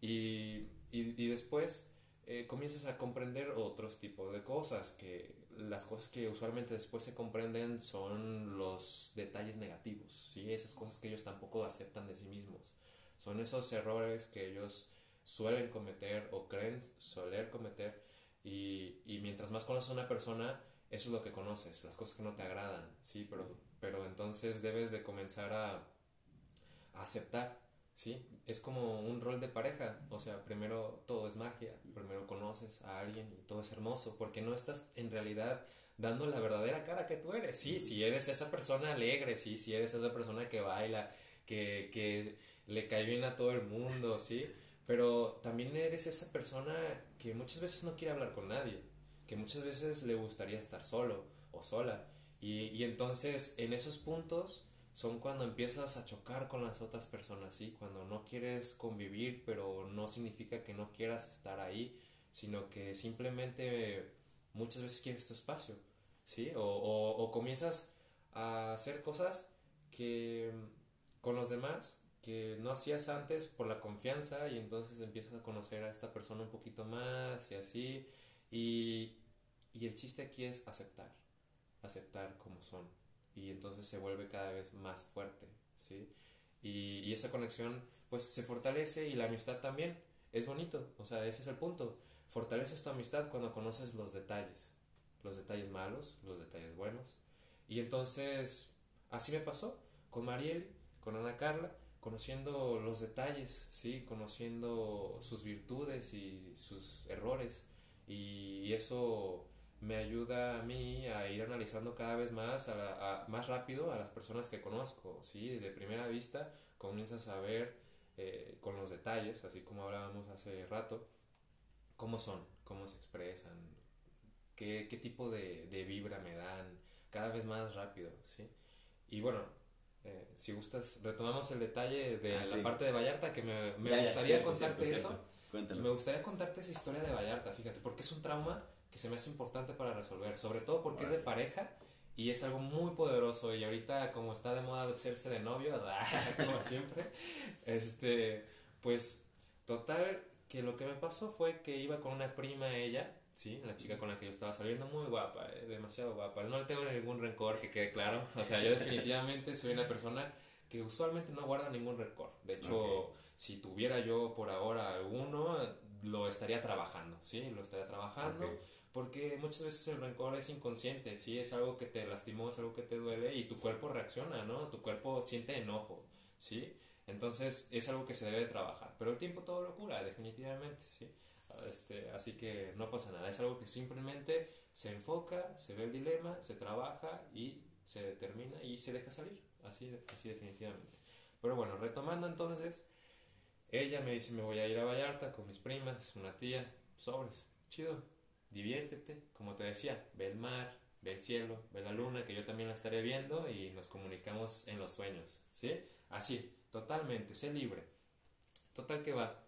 Y, y, y después eh, comienzas a comprender otros tipos de cosas, que las cosas que usualmente después se comprenden son los detalles negativos, ¿sí? esas cosas que ellos tampoco aceptan de sí mismos. Son esos errores que ellos suelen cometer o creen soler cometer y, y mientras más conoces a una persona, eso es lo que conoces, las cosas que no te agradan, ¿sí? Pero, pero entonces debes de comenzar a, a aceptar ¿sí? Es como un rol de pareja, o sea, primero todo es magia, primero conoces a alguien y todo es hermoso, porque no estás en realidad dando la verdadera cara que tú eres, sí, si eres esa persona alegre, sí, si eres esa persona que baila, que, que le cae bien a todo el mundo, sí, pero también eres esa persona que muchas veces no quiere hablar con nadie, que muchas veces le gustaría estar solo o sola, y, y entonces en esos puntos son cuando empiezas a chocar con las otras personas, ¿sí? Cuando no quieres convivir, pero no significa que no quieras estar ahí, sino que simplemente muchas veces quieres tu espacio, ¿sí? O, o, o comienzas a hacer cosas que con los demás que no hacías antes por la confianza y entonces empiezas a conocer a esta persona un poquito más y así y, y el chiste aquí es aceptar, aceptar como son y entonces se vuelve cada vez más fuerte, ¿sí? Y, y, esa conexión pues se fortalece y la amistad también. Es bonito, o sea, ese es el punto. Fortaleces tu amistad cuando conoces los detalles, los detalles malos, los detalles buenos. Y entonces, así me pasó con Mariel, con Ana Carla, conociendo los detalles, ¿sí? Conociendo sus virtudes y sus errores. Y, eso me ayuda a mí a ir analizando cada vez más, a, a, más rápido a las personas que conozco, ¿sí? De primera vista comienzas a ver eh, con los detalles, así como hablábamos hace rato, cómo son, cómo se expresan, qué, qué tipo de, de, vibra me dan, cada vez más rápido, ¿sí? Y bueno, eh, si gustas, retomamos el detalle de Ah, la sí. parte de Vallarta, que me, me Ya, ya, gustaría cierto, contarte cierto, eso. cierto. Me gustaría contarte esa historia de Vallarta, fíjate, porque es un trauma que se me hace importante para resolver, sobre todo porque es de pareja y es algo muy poderoso y ahorita como está de moda hacerse de novios, como siempre, este, pues total que lo que me pasó fue que iba con una prima ella, sí, la chica con la que yo estaba saliendo, muy guapa, eh, demasiado guapa, no le tengo ningún rencor, que quede claro, o sea, yo definitivamente soy una persona que usualmente no guarda ningún rencor, de hecho, Ok. si tuviera yo por ahora alguno, lo estaría trabajando, sí, lo estaría trabajando. Ok. Porque muchas veces el rencor es inconsciente, sí, es algo que te lastimó, es algo que te duele y tu cuerpo reacciona, ¿no? Tu cuerpo siente enojo, ¿sí? Entonces es algo que se debe trabajar, pero el tiempo todo lo cura, definitivamente, ¿sí? Este, así que no pasa nada, es algo que simplemente se enfoca, se ve el dilema, se trabaja y se determina y se deja salir, así, así definitivamente. Pero bueno, retomando entonces, ella me dice me voy a ir a Vallarta con mis primas, una tía, sobres, chido, diviértete, como te decía, ve el mar, ve el cielo, ve la luna, que yo también la estaré viendo y nos comunicamos en los sueños, ¿sí? Así, totalmente, sé libre. Total que va.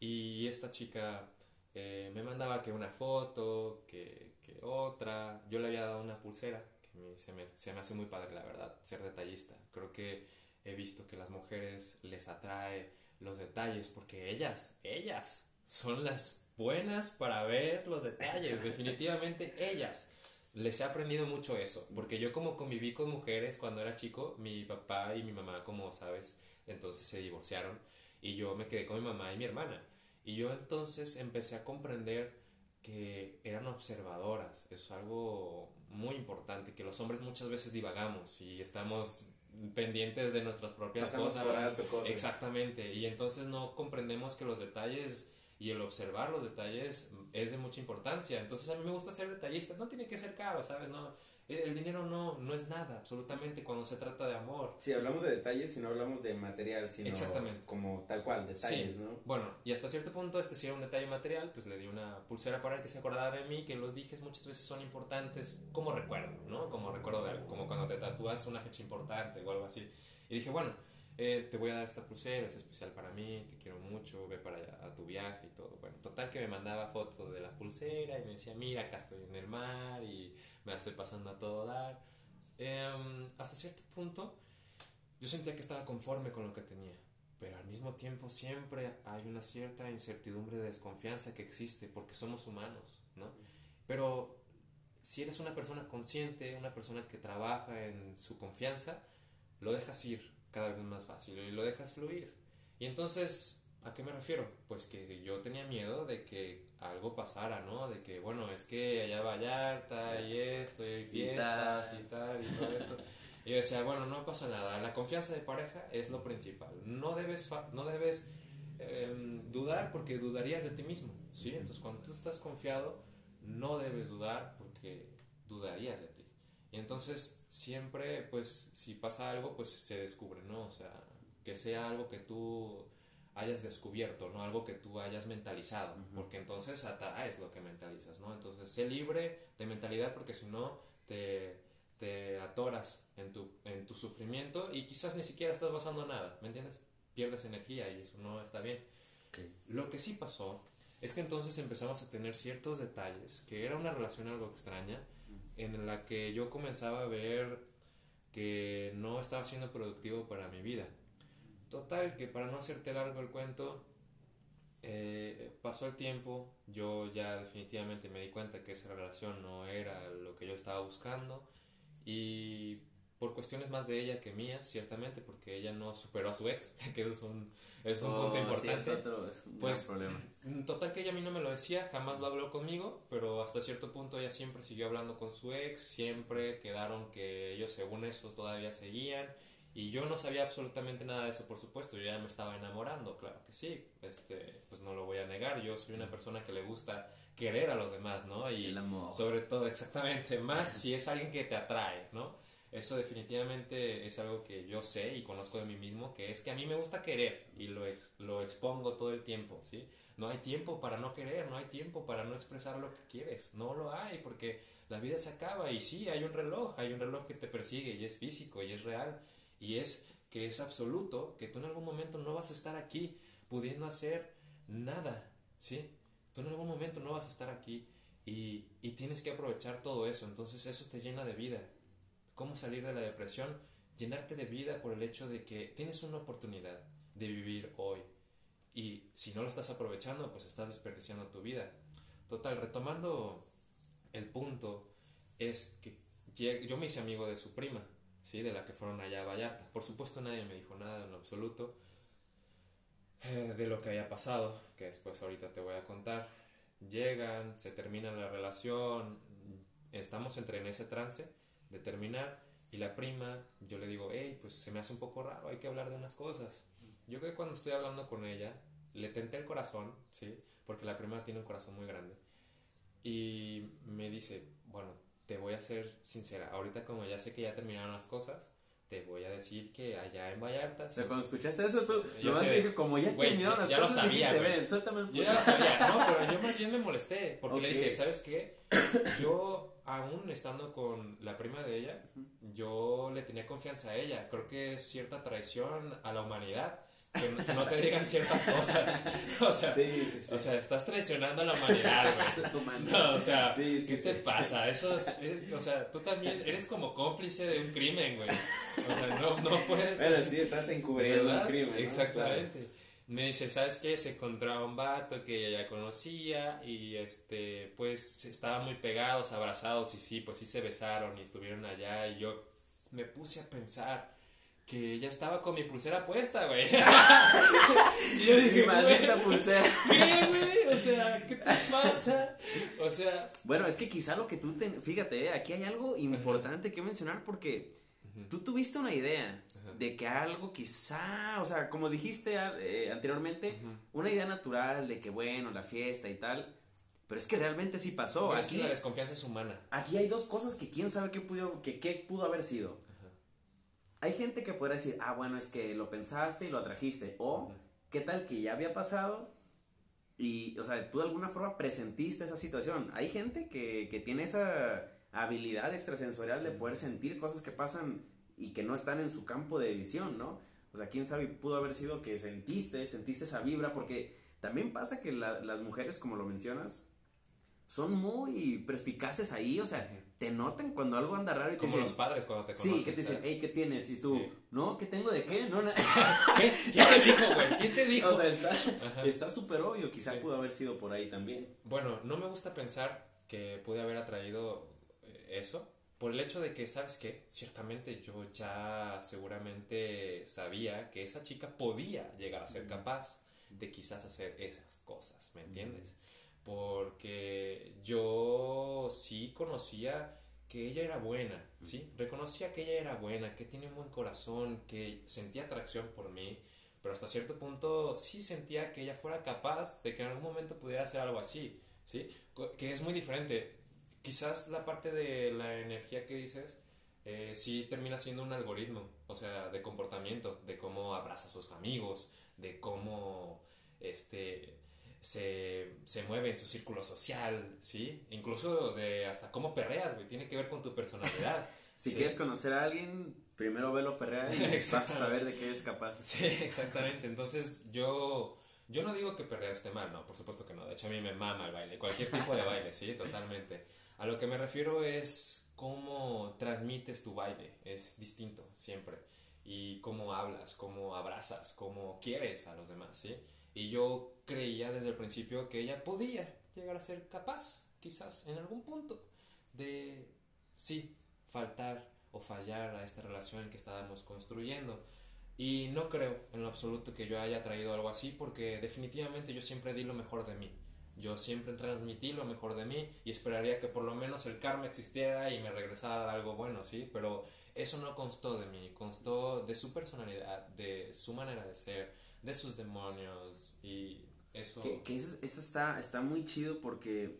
Y esta chica eh, me mandaba que una foto, que, que otra, yo le había dado una pulsera, que se, me, se me hace muy padre, la verdad, ser detallista. Creo que he visto que las mujeres les atrae los detalles porque ellas, ellas son las buenas para ver los detalles, definitivamente ellas. Les he aprendido mucho eso, porque yo como conviví con mujeres cuando era chico, mi papá y mi mamá, como sabes, entonces se divorciaron y yo me quedé con mi mamá y mi hermana. Y yo entonces empecé a comprender que eran observadoras. Eso es algo muy importante, que los hombres muchas veces divagamos y estamos pendientes de nuestras propias cosas. cosas. Exactamente. Y entonces no comprendemos que los detalles y el observar los detalles es de mucha importancia. Entonces a mí me gusta ser detallista. No tiene que ser caro, ¿sabes? No, el dinero no, no es nada, absolutamente, cuando se trata de amor. Si hablamos de detalles y no hablamos de material, sino Exactamente. como tal cual, detalles, Sí. ¿no? Bueno, y hasta cierto punto este sí era un detalle material, pues le di una pulsera para que se acordara de mí, que los dijes muchas veces son importantes como recuerdo, ¿no? Como recuerdo de algo, como cuando te tatúas una fecha importante o algo así. Y dije, bueno, eh, te voy a dar esta pulsera, es especial para mí, te quiero mucho, ve para allá a tu viaje y todo. Bueno, total que me mandaba fotos de la pulsera y me decía, mira, acá estoy en el mar y me la estoy pasando a todo dar. Em, hasta cierto punto yo sentía que estaba conforme con lo que tenía, pero al mismo tiempo siempre hay una cierta incertidumbre de desconfianza que existe porque somos humanos, ¿no? Pero si eres una persona consciente, una persona que trabaja en su confianza, lo dejas ir cada vez más fácil y lo dejas fluir. Y entonces, ¿a qué me refiero? Pues que yo tenía miedo de que algo pasara, ¿no? De que, bueno, es que allá Vallarta y esto y fiestas y tal y todo esto. Y yo decía, bueno, no pasa nada, la confianza de pareja es lo principal. No debes, no debes em, dudar porque dudarías de ti mismo, ¿sí? Entonces, cuando tú estás confiado, no debes dudar porque dudarías de ti. Y entonces, siempre, pues, si pasa algo, pues se descubre, ¿no? O sea, que sea algo que tú hayas descubierto, ¿no? Algo que tú hayas mentalizado, porque entonces atraes lo que mentalizas, ¿no? Entonces, sé libre de mentalidad porque si no, te te atoras en tu, en tu sufrimiento y quizás ni siquiera estás basando nada, ¿me entiendes? Pierdes energía y eso no está bien. Lo que sí pasó es que entonces empezamos a tener ciertos detalles, que era una relación algo extraña, en la que yo comenzaba a ver que no estaba siendo productivo para mi vida. Total, que para no hacerte largo el cuento, eh, pasó el tiempo, yo ya definitivamente me di cuenta que esa relación no era lo que yo estaba buscando y por cuestiones más de ella que mías, ciertamente, porque ella no superó a su ex, que eso es un, es un punto oh, importante. Sí, es otro, es un pues, problema. Total que ella a mí no me lo decía, jamás lo habló conmigo, pero hasta cierto punto ella siempre siguió hablando con su ex, siempre quedaron que ellos según eso todavía seguían, y yo no sabía absolutamente nada de eso, por supuesto, yo ya me estaba enamorando, claro que sí, este, pues no lo voy a negar, yo soy una persona que le gusta querer a los demás, ¿no? Y El amor. sobre todo, exactamente, más si es alguien que te atrae, ¿no? Eso definitivamente es algo que yo sé y conozco de mí mismo, que es que a mí me gusta querer y lo, lo expongo todo el tiempo, ¿sí? No hay tiempo para no querer, no hay tiempo para no expresar lo que quieres, no lo hay porque la vida se acaba y sí, hay un reloj, hay un reloj que te persigue y es físico y es real y es que es absoluto, que tú en algún momento no vas a estar aquí pudiendo hacer nada, ¿sí? Tú en algún momento no vas a estar aquí y, y tienes que aprovechar todo eso. Entonces eso te llena de vida. ¿Cómo salir de la depresión? Llenarte de vida por el hecho de que tienes una oportunidad de vivir hoy. Y si no lo estás aprovechando, pues estás desperdiciando tu vida. Total, retomando el punto, es que yo me hice amigo de su prima, ¿sí? De la que fueron allá a Vallarta. Por supuesto nadie me dijo nada en absoluto. Eh, de lo que había pasado, que después ahorita te voy a contar. Llegan, se termina la relación, estamos entre en ese trance de terminar y la prima, yo le digo, hey, pues se me hace un poco raro, hay que hablar de unas cosas. Yo creo que cuando estoy hablando con ella, le tenté el corazón, ¿sí? Porque la prima tiene un corazón muy grande. Y me dice, bueno, te voy a ser sincera, ahorita como ya sé que ya terminaron las cosas, te voy a decir que allá en Vallarta. O sea, cuando escuchaste eso, tú lo más dije, como ya terminaron las ya cosas, lo sabía, dijiste, ven, suéltame Yo ya lo sabía, no, pero yo más bien me molesté, porque le dije, ¿sabes qué? Yo, aún estando con la prima de ella, yo le tenía confianza a ella. Creo que es cierta traición a la humanidad que, no te digan ciertas cosas. O sea, o sea, estás traicionando a la humanidad, güey. No, o sea, ¿qué te pasa? Eso es, o sea, tú también eres como cómplice de un crimen, güey. O sea, no, no puedes. Pero sí, estás encubriendo un crimen. Exactamente. Me dice, ¿sabes qué? Se encontraba un vato que ella ya conocía y este, pues estaban muy pegados, abrazados y sí, pues sí se besaron y estuvieron allá y yo me puse a pensar que ya estaba con mi pulsera puesta, güey. y yo dije, maldita pulsera. ¿Qué, güey? O sea, ¿qué te pasa? O sea. Bueno, es que quizá lo que tú. Fíjate, eh, aquí hay algo importante que mencionar porque tú tuviste una idea de que algo quizá. O sea, como dijiste eh, anteriormente, una idea natural de que, bueno, la fiesta y tal. Pero es que realmente sí pasó. aquí, la desconfianza es humana. Aquí hay dos cosas que quién sabe qué pudo, que, qué pudo haber sido hay gente que podrá decir, ah, bueno, es que lo pensaste y lo atrajiste. O, ¿qué tal que ya había pasado? Y, o sea, tú de alguna forma presentiste esa situación. Hay gente que, que tiene esa habilidad extrasensorial de poder sentir cosas que pasan y que no están en su campo de visión, ¿no? O sea, quién sabe, pudo haber sido que sentiste, sentiste esa vibra, porque también pasa que las mujeres, como lo mencionas, son muy perspicaces ahí, o sea, te notan cuando algo anda raro y te Como dicen, los padres cuando te conocen. Sí, que te dicen, hey, ¿qué tienes? Y tú, Sí. no, ¿qué tengo de qué? No, ¿Qué? ¿Quién te dijo, güey? ¿Quién te dijo? o sea, está súper obvio, quizá Sí. pudo haber sido por ahí también. Bueno, no me gusta pensar que pude haber atraído eh, eso por el hecho de que, ¿sabes qué? Ciertamente yo ya seguramente sabía que esa chica podía llegar a ser capaz de quizás hacer esas cosas, ¿me entiendes? Porque yo sí conocía que ella era buena, ¿sí? Reconocía que ella era buena, que tiene un buen corazón, que sentía atracción por mí, pero hasta cierto punto sí sentía que ella fuera capaz de que en algún momento pudiera hacer algo así, ¿sí? Que es muy diferente. Quizás la parte de la energía que dices eh, sí termina siendo un algoritmo, o sea, de comportamiento, de cómo abraza a sus amigos, de cómo este, se, se mueve en su círculo social, ¿sí? Incluso de hasta cómo perreas, güey, tiene que ver con tu personalidad. Si Sí. quieres conocer a alguien, primero velo perrear y vas a saber de qué es capaz. Sí, exactamente. Entonces, yo, yo no digo que perder esté mal, no, por supuesto que no. De hecho, a mí me mama el baile, cualquier tipo de baile, sí, totalmente. A lo que me refiero es cómo transmites tu baile, es distinto siempre. Y cómo hablas, cómo abrazas, cómo quieres a los demás, ¿sí? Y yo creía desde el principio que ella podía llegar a ser capaz, quizás, en algún punto, de, sí, faltar o fallar a esta relación que estábamos construyendo. Y no creo en lo absoluto que yo haya traído algo así porque definitivamente yo siempre di lo mejor de mí. Yo siempre transmití lo mejor de mí y esperaría que por lo menos el karma existiera y me regresara algo bueno, ¿sí? Pero eso no constó de mí, constó de su personalidad, de su manera de ser, de sus demonios y eso... Que, que eso, eso está, está muy chido porque,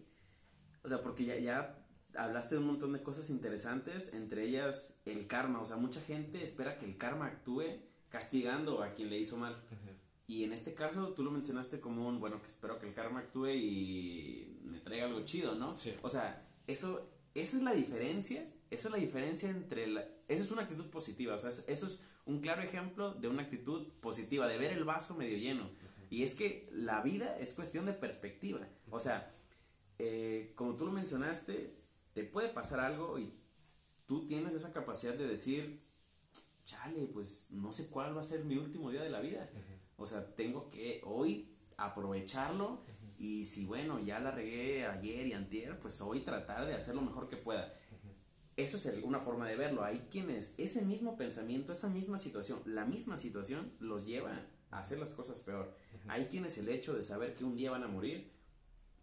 o sea, porque ya, ya hablaste de un montón de cosas interesantes, entre ellas el karma, o sea, mucha gente espera que el karma actúe castigando a quien le hizo mal. Y en este caso tú lo mencionaste como un, bueno, que espero que el karma actúe y me traiga algo chido, ¿no? Sí. O sea, eso, esa es la diferencia, esa es la diferencia entre la, esa es una actitud positiva, o sea, es- eso es un claro ejemplo de una actitud positiva, de ver el vaso medio lleno. Y es que la vida es cuestión de perspectiva, o sea, eh, como tú lo mencionaste, te puede pasar algo y tú tienes esa capacidad de decir, chale, pues no sé cuál va a ser mi último día de la vida. O sea, tengo que hoy aprovecharlo y si bueno, ya la regué ayer y antier, pues hoy tratar de hacer lo mejor que pueda. Eso es una forma de verlo. Hay quienes ese mismo pensamiento, esa misma situación, la misma situación los lleva a hacer las cosas peor. Hay quienes el hecho de saber que un día van a morir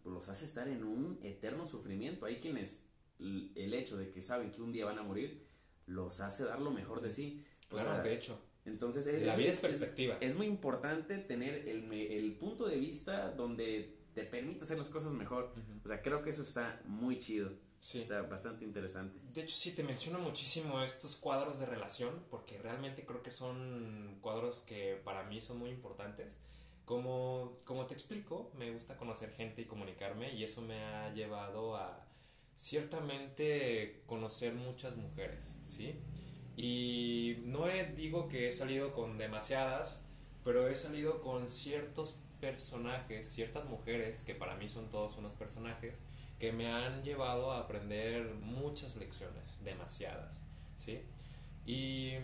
pues, los hace estar en un eterno sufrimiento. Hay quienes el hecho de que saben que un día van a morir los hace dar lo mejor de sí. O Claro, sea, de hecho. Entonces La vida es perspectiva. Es, muy importante tener el, el punto de vista donde te permite hacer las cosas mejor. O sea, creo que eso está muy chido. Sí. Está bastante interesante. De hecho, sí, te menciono muchísimo estos cuadros de relación, porque realmente creo que son cuadros que para mí son muy importantes. Como, como te explico, me gusta conocer gente y comunicarme, y eso me ha llevado a ciertamente conocer muchas mujeres, ¿sí? Y no he- digo que he salido con demasiadas, pero he salido con ciertos personajes, ciertas mujeres, que para mí son todos unos personajes, que me han llevado a aprender muchas lecciones, demasiadas, ¿sí? Y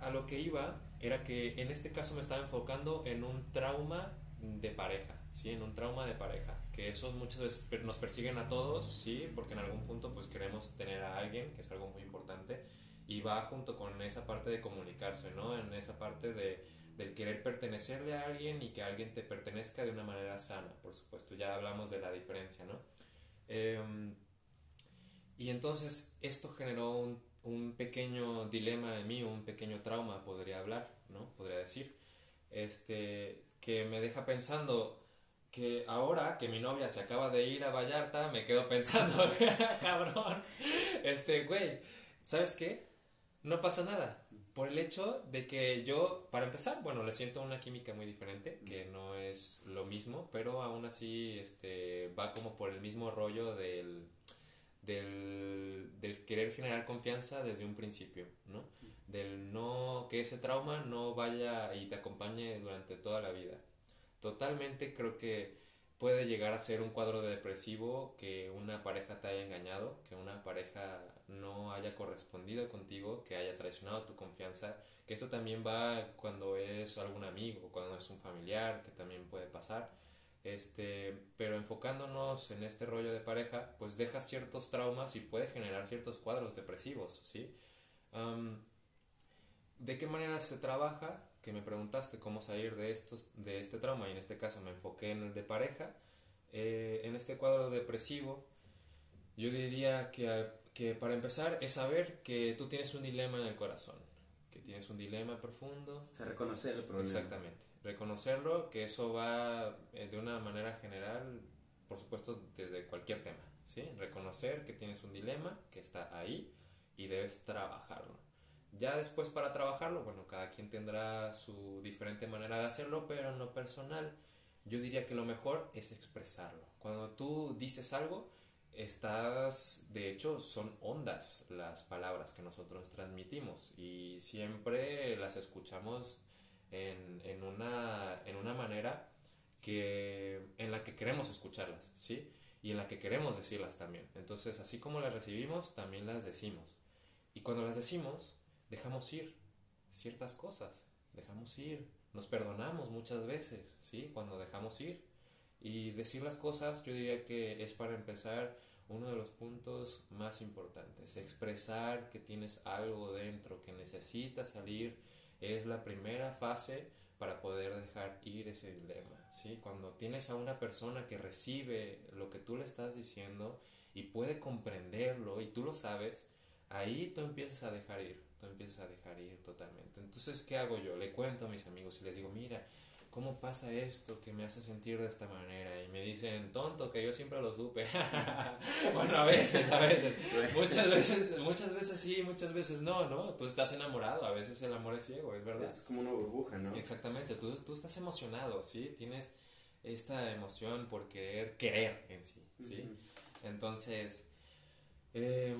a lo que iba era que en este caso me estaba enfocando en un trauma de pareja, ¿sí? En un trauma de pareja, que esos muchas veces nos persiguen a todos, ¿sí? Porque en algún punto pues queremos tener a alguien, que es algo muy importante, y va junto con esa parte de comunicarse, ¿no? En esa parte de, del querer pertenecerle a alguien y que alguien te pertenezca de una manera sana, por supuesto, ya hablamos de la diferencia, ¿no? Em, y entonces esto generó un, un pequeño dilema en mí, un pequeño trauma, podría hablar, ¿no? Podría decir, este, que me deja pensando que ahora que mi novia se acaba de ir a Vallarta, me quedo pensando, cabrón, este, güey, ¿sabes qué? No pasa nada. Por el hecho de que yo, para empezar, bueno, le siento una química muy diferente, que no es lo mismo, pero aún así este, va como por el mismo rollo del, del, del querer generar confianza desde un principio, ¿no? Del no, que ese trauma no vaya y te acompañe durante toda la vida. Totalmente creo que puede llegar a ser un cuadro depresivo que una pareja te haya engañado, que una pareja no haya correspondido contigo, que haya traicionado tu confianza, que esto también va cuando es algún amigo, cuando es un familiar, que también puede pasar. Este, pero enfocándonos en este rollo de pareja, pues deja ciertos traumas y puede generar ciertos cuadros depresivos, ¿sí? ¿De qué manera se trabaja? Que me preguntaste cómo salir de, estos, de este trauma y en este caso me enfoqué en el de pareja. Eh, en este cuadro depresivo, yo diría que, que para empezar es saber que tú tienes un dilema en el corazón, que tienes un dilema profundo. O sea, reconocer el problema. Exactamente. Reconocerlo, que eso va eh, de una manera general, por supuesto, desde cualquier tema. ¿sí? Reconocer que tienes un dilema, que está ahí y debes trabajarlo. Ya después para trabajarlo, bueno, cada quien tendrá su diferente manera de hacerlo, pero en lo personal yo diría que lo mejor es expresarlo. Cuando tú dices algo, estás, de hecho, son ondas las palabras que nosotros transmitimos y siempre las escuchamos en, en, una, en una manera que, en la que queremos escucharlas, ¿sí? Y en la que queremos decirlas también. Entonces, así como las recibimos, también las decimos. Y cuando las decimos, dejamos ir ciertas cosas, dejamos ir, nos perdonamos muchas veces, ¿sí? Cuando dejamos ir. Y decir las cosas, yo diría que es para empezar uno de los puntos más importantes. Expresar que tienes algo dentro que necesita salir es la primera fase para poder dejar ir ese dilema, ¿sí? Cuando tienes a una persona que recibe lo que tú le estás diciendo y puede comprenderlo y tú lo sabes, ahí tú empiezas a dejar ir, tú empiezas a dejar ir totalmente. Entonces, ¿qué hago yo? Le cuento a mis amigos y les digo, mira, ¿cómo pasa esto que me hace sentir de esta manera? Y me dicen, tonto, que yo siempre lo supe. bueno, a veces, a veces. muchas veces, muchas veces sí, muchas veces no, ¿no? Tú estás enamorado, a veces el amor es ciego, es verdad. Es como una burbuja, ¿no? Exactamente, tú, tú estás emocionado, ¿sí? Tienes esta emoción por querer querer en sí, ¿sí? Entonces, eh,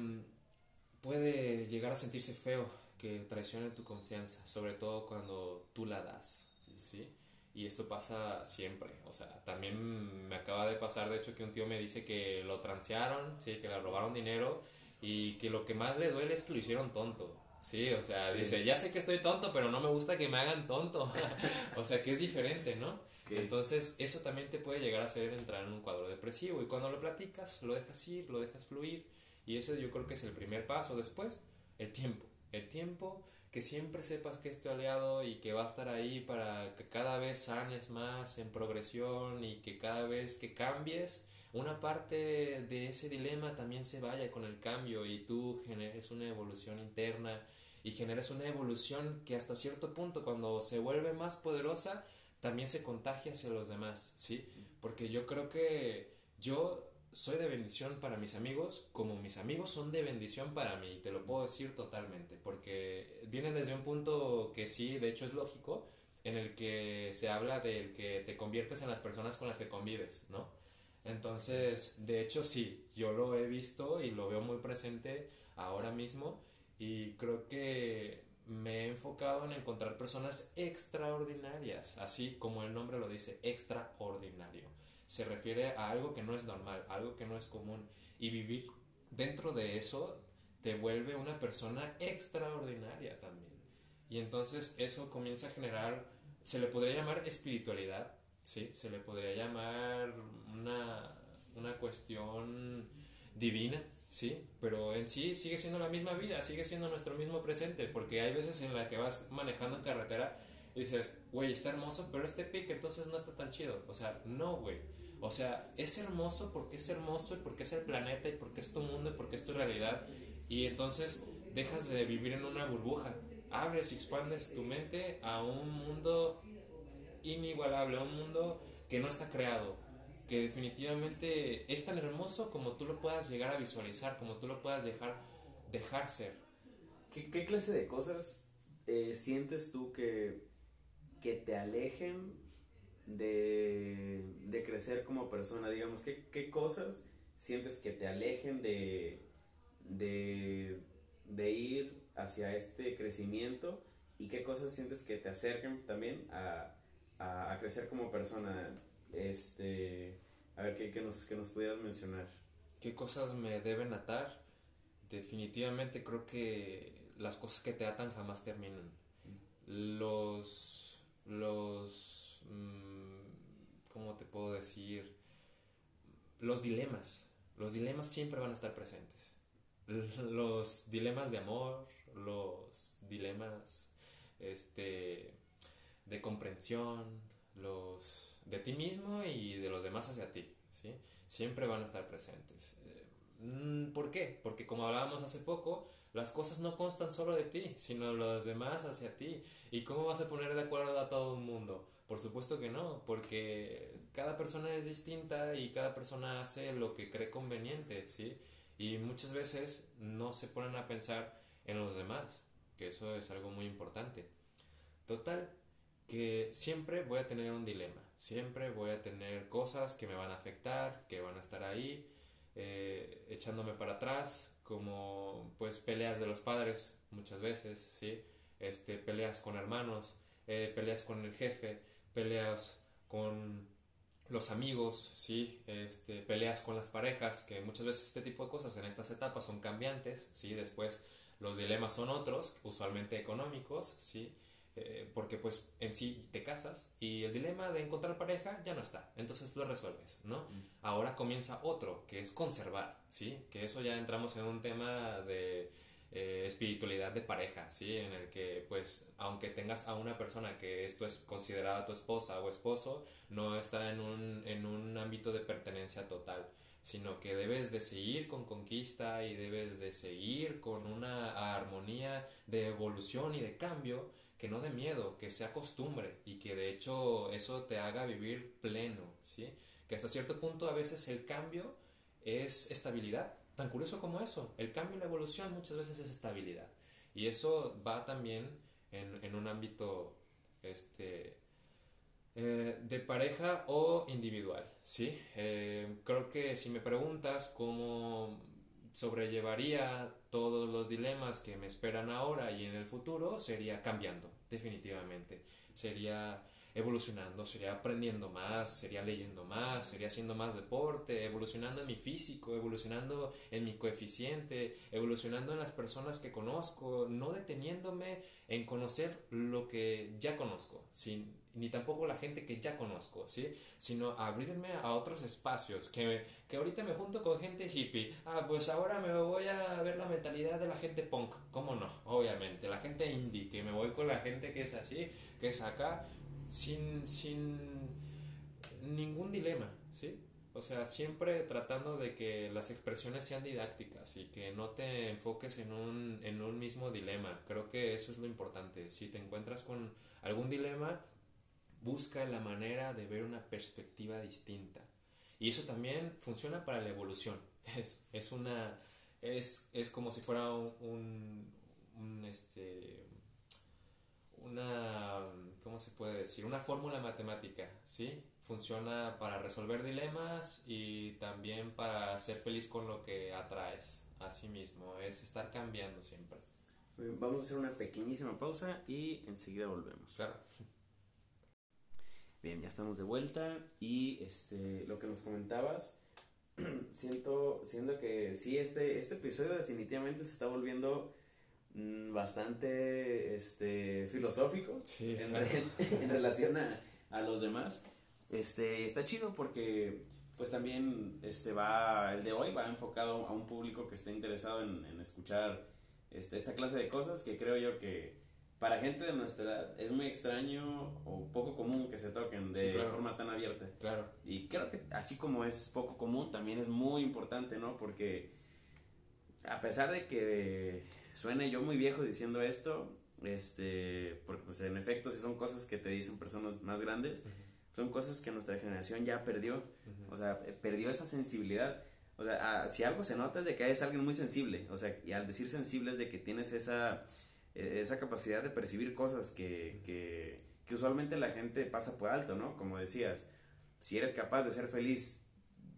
puede llegar a sentirse feo que traicione tu confianza, sobre todo cuando tú la das, ¿sí? Y esto pasa siempre, o sea, también me acaba de pasar, de hecho, que un tío me dice que lo transearon, ¿sí? Que le robaron dinero y que lo que más le duele es que lo hicieron tonto, ¿sí? O sea, dice, ya sé que estoy tonto, pero no me gusta que me hagan tonto, o sea, que es diferente, ¿no? Entonces, eso también te puede llegar a hacer entrar en un cuadro depresivo y cuando lo platicas, lo dejas ir, lo dejas fluir y eso yo creo que es el primer paso. Después, el tiempo. El tiempo que siempre sepas que es tu aliado y que va a estar ahí para que cada vez sanes más en progresión y que cada vez que cambies, una parte de ese dilema también se vaya con el cambio y tú generes una evolución interna y generes una evolución que hasta cierto punto cuando se vuelve más poderosa también se contagia hacia los demás, ¿sí? Porque yo creo que yo soy de bendición para mis amigos como mis amigos son de bendición para mí, te lo puedo decir totalmente, porque viene desde un punto que sí, de hecho es lógico, en el que se habla del que te conviertes en las personas con las que convives, ¿no? Entonces, de hecho sí, yo lo he visto y lo veo muy presente ahora mismo y creo que me he enfocado en encontrar personas extraordinarias, así como el nombre lo dice, extraordinario se refiere a algo que no es normal, algo que no es común. Y vivir dentro de eso te vuelve una persona extraordinaria también. Y entonces eso comienza a generar, se le podría llamar espiritualidad, ¿sí? Se le podría llamar una, una cuestión divina, ¿sí? Pero en sí sigue siendo la misma vida, sigue siendo nuestro mismo presente, porque hay veces en la que vas manejando en carretera y dices, güey, está hermoso, pero este pique entonces no está tan chido. O sea, no, güey. O sea, es hermoso porque es hermoso y porque es el planeta y porque es tu mundo y porque es tu realidad. Y entonces dejas de vivir en una burbuja. Abres y expandes tu mente a un mundo inigualable, a un mundo que no está creado, que definitivamente es tan hermoso como tú lo puedas llegar a visualizar, como tú lo puedas dejar, dejar ser. ¿Qué, clase de cosas eh, sientes tú que que te alejen de, de crecer como persona, digamos, ¿qué, ¿qué, cosas sientes que te alejen de, de, de, ir hacia este crecimiento y qué cosas sientes que te acerquen también a, a, a crecer como persona? Este, A ver, ¿qué, qué nos, qué nos pudieras mencionar? ¿Qué cosas me deben atar? Definitivamente creo que las cosas que te atan jamás terminan. Los. Los. mm, ¿Cómo te puedo decir? Los dilemas. Los dilemas siempre van a estar presentes. Los dilemas de amor, los dilemas este, de comprensión, los de ti mismo y de los demás hacia ti, ¿sí? Siempre van a estar presentes. Mm, ¿Por qué? Porque como hablábamos hace poco, las cosas no constan solo de ti, sino los demás hacia ti. ¿Y cómo vas a poner de acuerdo a todo el mundo? Por supuesto que no, porque cada persona es distinta y cada persona hace lo que cree conveniente, ¿sí? Y muchas veces no se ponen a pensar en los demás, que eso es algo muy importante. Total, que siempre voy a tener un dilema, siempre voy a tener cosas que me van a afectar, que van a estar ahí, eh, echándome para atrás, como pues peleas de los padres muchas veces, ¿sí? Este, peleas con hermanos, eh, peleas con el jefe, peleas con los amigos, ¿sí? Este, peleas con las parejas, que muchas veces este tipo de cosas en estas etapas son cambiantes, ¿sí? Después los dilemas son otros, usualmente económicos, ¿sí? Eh, porque pues en sí te casas y el dilema de encontrar pareja ya no está, entonces lo resuelves, ¿no? Ahora comienza otro, que es conservar, ¿sí? Que eso ya entramos en un tema de eh, espiritualidad de pareja, ¿sí? En el que pues aunque tengas a una persona que esto es considerada tu esposa o esposo, no está en un, en un ámbito de pertenencia total sino que debes de seguir con conquista y debes de seguir con una armonía de evolución y de cambio que no de miedo, que sea costumbre y que de hecho eso te haga vivir pleno, ¿sí? Que hasta cierto punto a veces el cambio es estabilidad, tan curioso como eso, el cambio y la evolución muchas veces es estabilidad y eso va también en, en un ámbito este, eh, de pareja o individual, ¿sí? Eh, creo que si me preguntas cómo sobrellevaría todos los dilemas que me esperan ahora y en el futuro, sería cambiando, definitivamente. Sería evolucionando, sería aprendiendo más, sería leyendo más, sería haciendo más deporte, evolucionando en mi físico, evolucionando en mi coeficiente, evolucionando en las personas que conozco, no deteniéndome en conocer lo que ya conozco, sin, ni tampoco la gente que ya conozco, ¿sí? Sino abrirme a otros espacios, que, que ahorita me junto con gente hippie, ah, pues ahora me voy a ver la mentalidad de la gente punk, ¿cómo no? Obviamente, la gente indie, que me voy con la gente que es así, que es acá, sin, sin ningún dilema, ¿sí? O sea, siempre tratando de que las expresiones sean didácticas y que no te enfoques en un, en un mismo dilema. Creo que eso es lo importante. Si te encuentras con algún dilema, busca la manera de ver una perspectiva distinta. Y eso también funciona para la evolución. Es, es una. Es, es como si fuera un, este. Una. ¿Cómo se puede decir? Una fórmula matemática, ¿sí? Funciona para resolver dilemas y también para ser feliz con lo que atraes a sí mismo. Es estar cambiando siempre. Vamos a hacer una pequeñísima pausa y enseguida volvemos. Claro. Bien, ya estamos de vuelta y este, lo que nos comentabas, siento, siento que sí, este, este episodio definitivamente se está volviendo bastante este, filosófico Sí, en, claro. re- en relación a, a los demás. Este, está chido porque pues también este va, el de hoy va enfocado a un público que esté interesado en, en escuchar este, esta clase de cosas que creo yo que para gente de nuestra edad es muy extraño o poco común que se toquen de Sí, claro. forma tan abierta. Claro. Y creo que así como es poco común, también es muy importante, ¿no? Porque a pesar de que suene yo muy viejo diciendo esto, este, porque pues en efecto si son cosas que te dicen personas más grandes, son cosas que nuestra generación ya perdió, o sea, eh, perdió esa sensibilidad. O sea, ah, si algo se nota es de que eres alguien muy sensible, o sea, y al decir sensible es de que tienes esa, eh, esa capacidad de percibir cosas que, que, que usualmente la gente pasa por alto, ¿no? Como decías, si eres capaz de ser feliz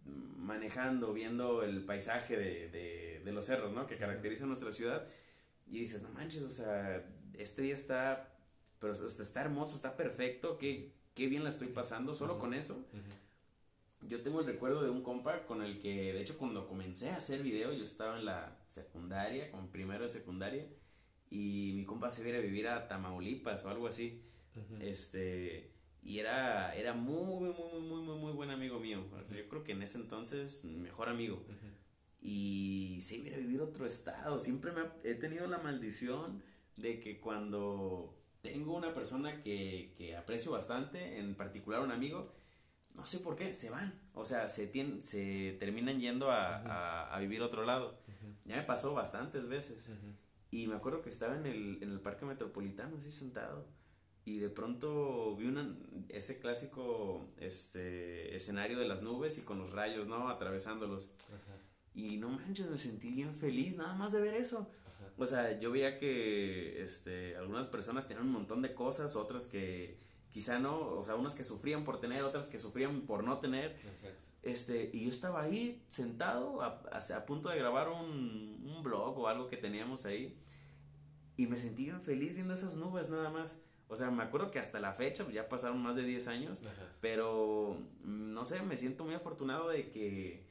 manejando, viendo el paisaje de, de, de los cerros, ¿no? Que caracteriza nuestra ciudad, y dices, no manches, o sea, este día está, pero o sea, está hermoso, está perfecto, qué, qué bien la estoy pasando, solo Ujú. con eso, Ujú. yo tengo el recuerdo de un compa con el que, de hecho, cuando comencé a hacer video, yo estaba en la secundaria, como primero de secundaria, y mi compa se iba a vivir a Tamaulipas o algo así. Este, y era, era muy, muy, muy, muy, muy, muy buen amigo mío. Yo creo que en ese entonces, mejor amigo. Y se iba a vivir a otro estado. Siempre me he tenido la maldición de que cuando tengo una persona que, que aprecio bastante, en particular un amigo, no sé por qué, se van. O sea, se, se terminan yendo a, a, vivir otro lado. Ya me pasó bastantes veces. Y me acuerdo que estaba en el, en el parque metropolitano, así sentado. Y de pronto vi una, ese clásico este, escenario de las nubes y con los rayos, ¿no? Atravesándolos. Y no manches, me sentí bien feliz nada más de ver eso. O sea, yo veía que este, algunas personas tenían un montón de cosas, otras que quizá no, o sea, unas que sufrían por tener, otras que sufrían por no tener. Este, y yo estaba ahí sentado a, a, punto de grabar un, un, blog o algo que teníamos ahí y me sentí bien feliz viendo esas nubes nada más. O sea, me acuerdo que hasta la fecha, ya pasaron más de 10 años, pero no sé, me siento muy afortunado de que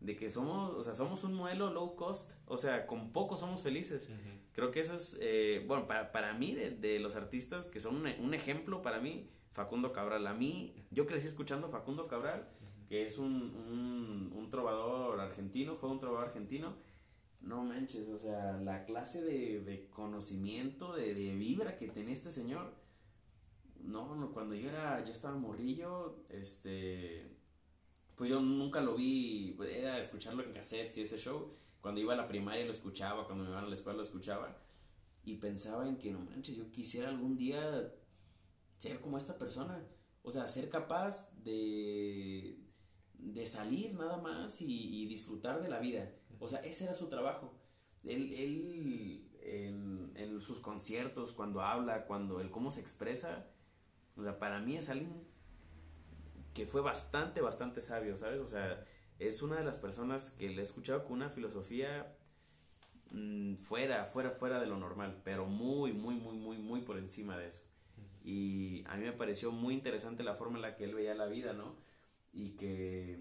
de que somos, o sea, somos un modelo low cost, o sea, con poco somos felices. Creo que eso es, eh, bueno, para, para mí, de, de, los artistas que son un, un, ejemplo para mí, Facundo Cabral. A mí, yo crecí escuchando Facundo Cabral, que es un, un, un trovador argentino, fue un trovador argentino. No manches, o sea, la clase de, de conocimiento, de, de, vibra que tenía este señor. No, no, cuando yo era, yo estaba morrillo, este, pues yo nunca lo vi, era escucharlo en cassettes y ese show cuando iba a la primaria lo escuchaba, cuando me iba a la escuela lo escuchaba. Y pensaba en que, no manches, yo quisiera algún día ser como esta persona. O sea, ser capaz de, de salir nada más y, disfrutar de la vida. O sea, ese era su trabajo. Él, él en, en, sus conciertos, cuando habla, cuando él cómo se expresa, o sea, para mí es alguien que fue bastante, bastante sabio, ¿sabes? O sea, es una de las personas que le he escuchado con una filosofía mm, fuera, fuera, fuera de lo normal, pero muy, muy, muy, muy, muy por encima de eso. Y a mí me pareció muy interesante la forma en la que él veía la vida, ¿no? Y que,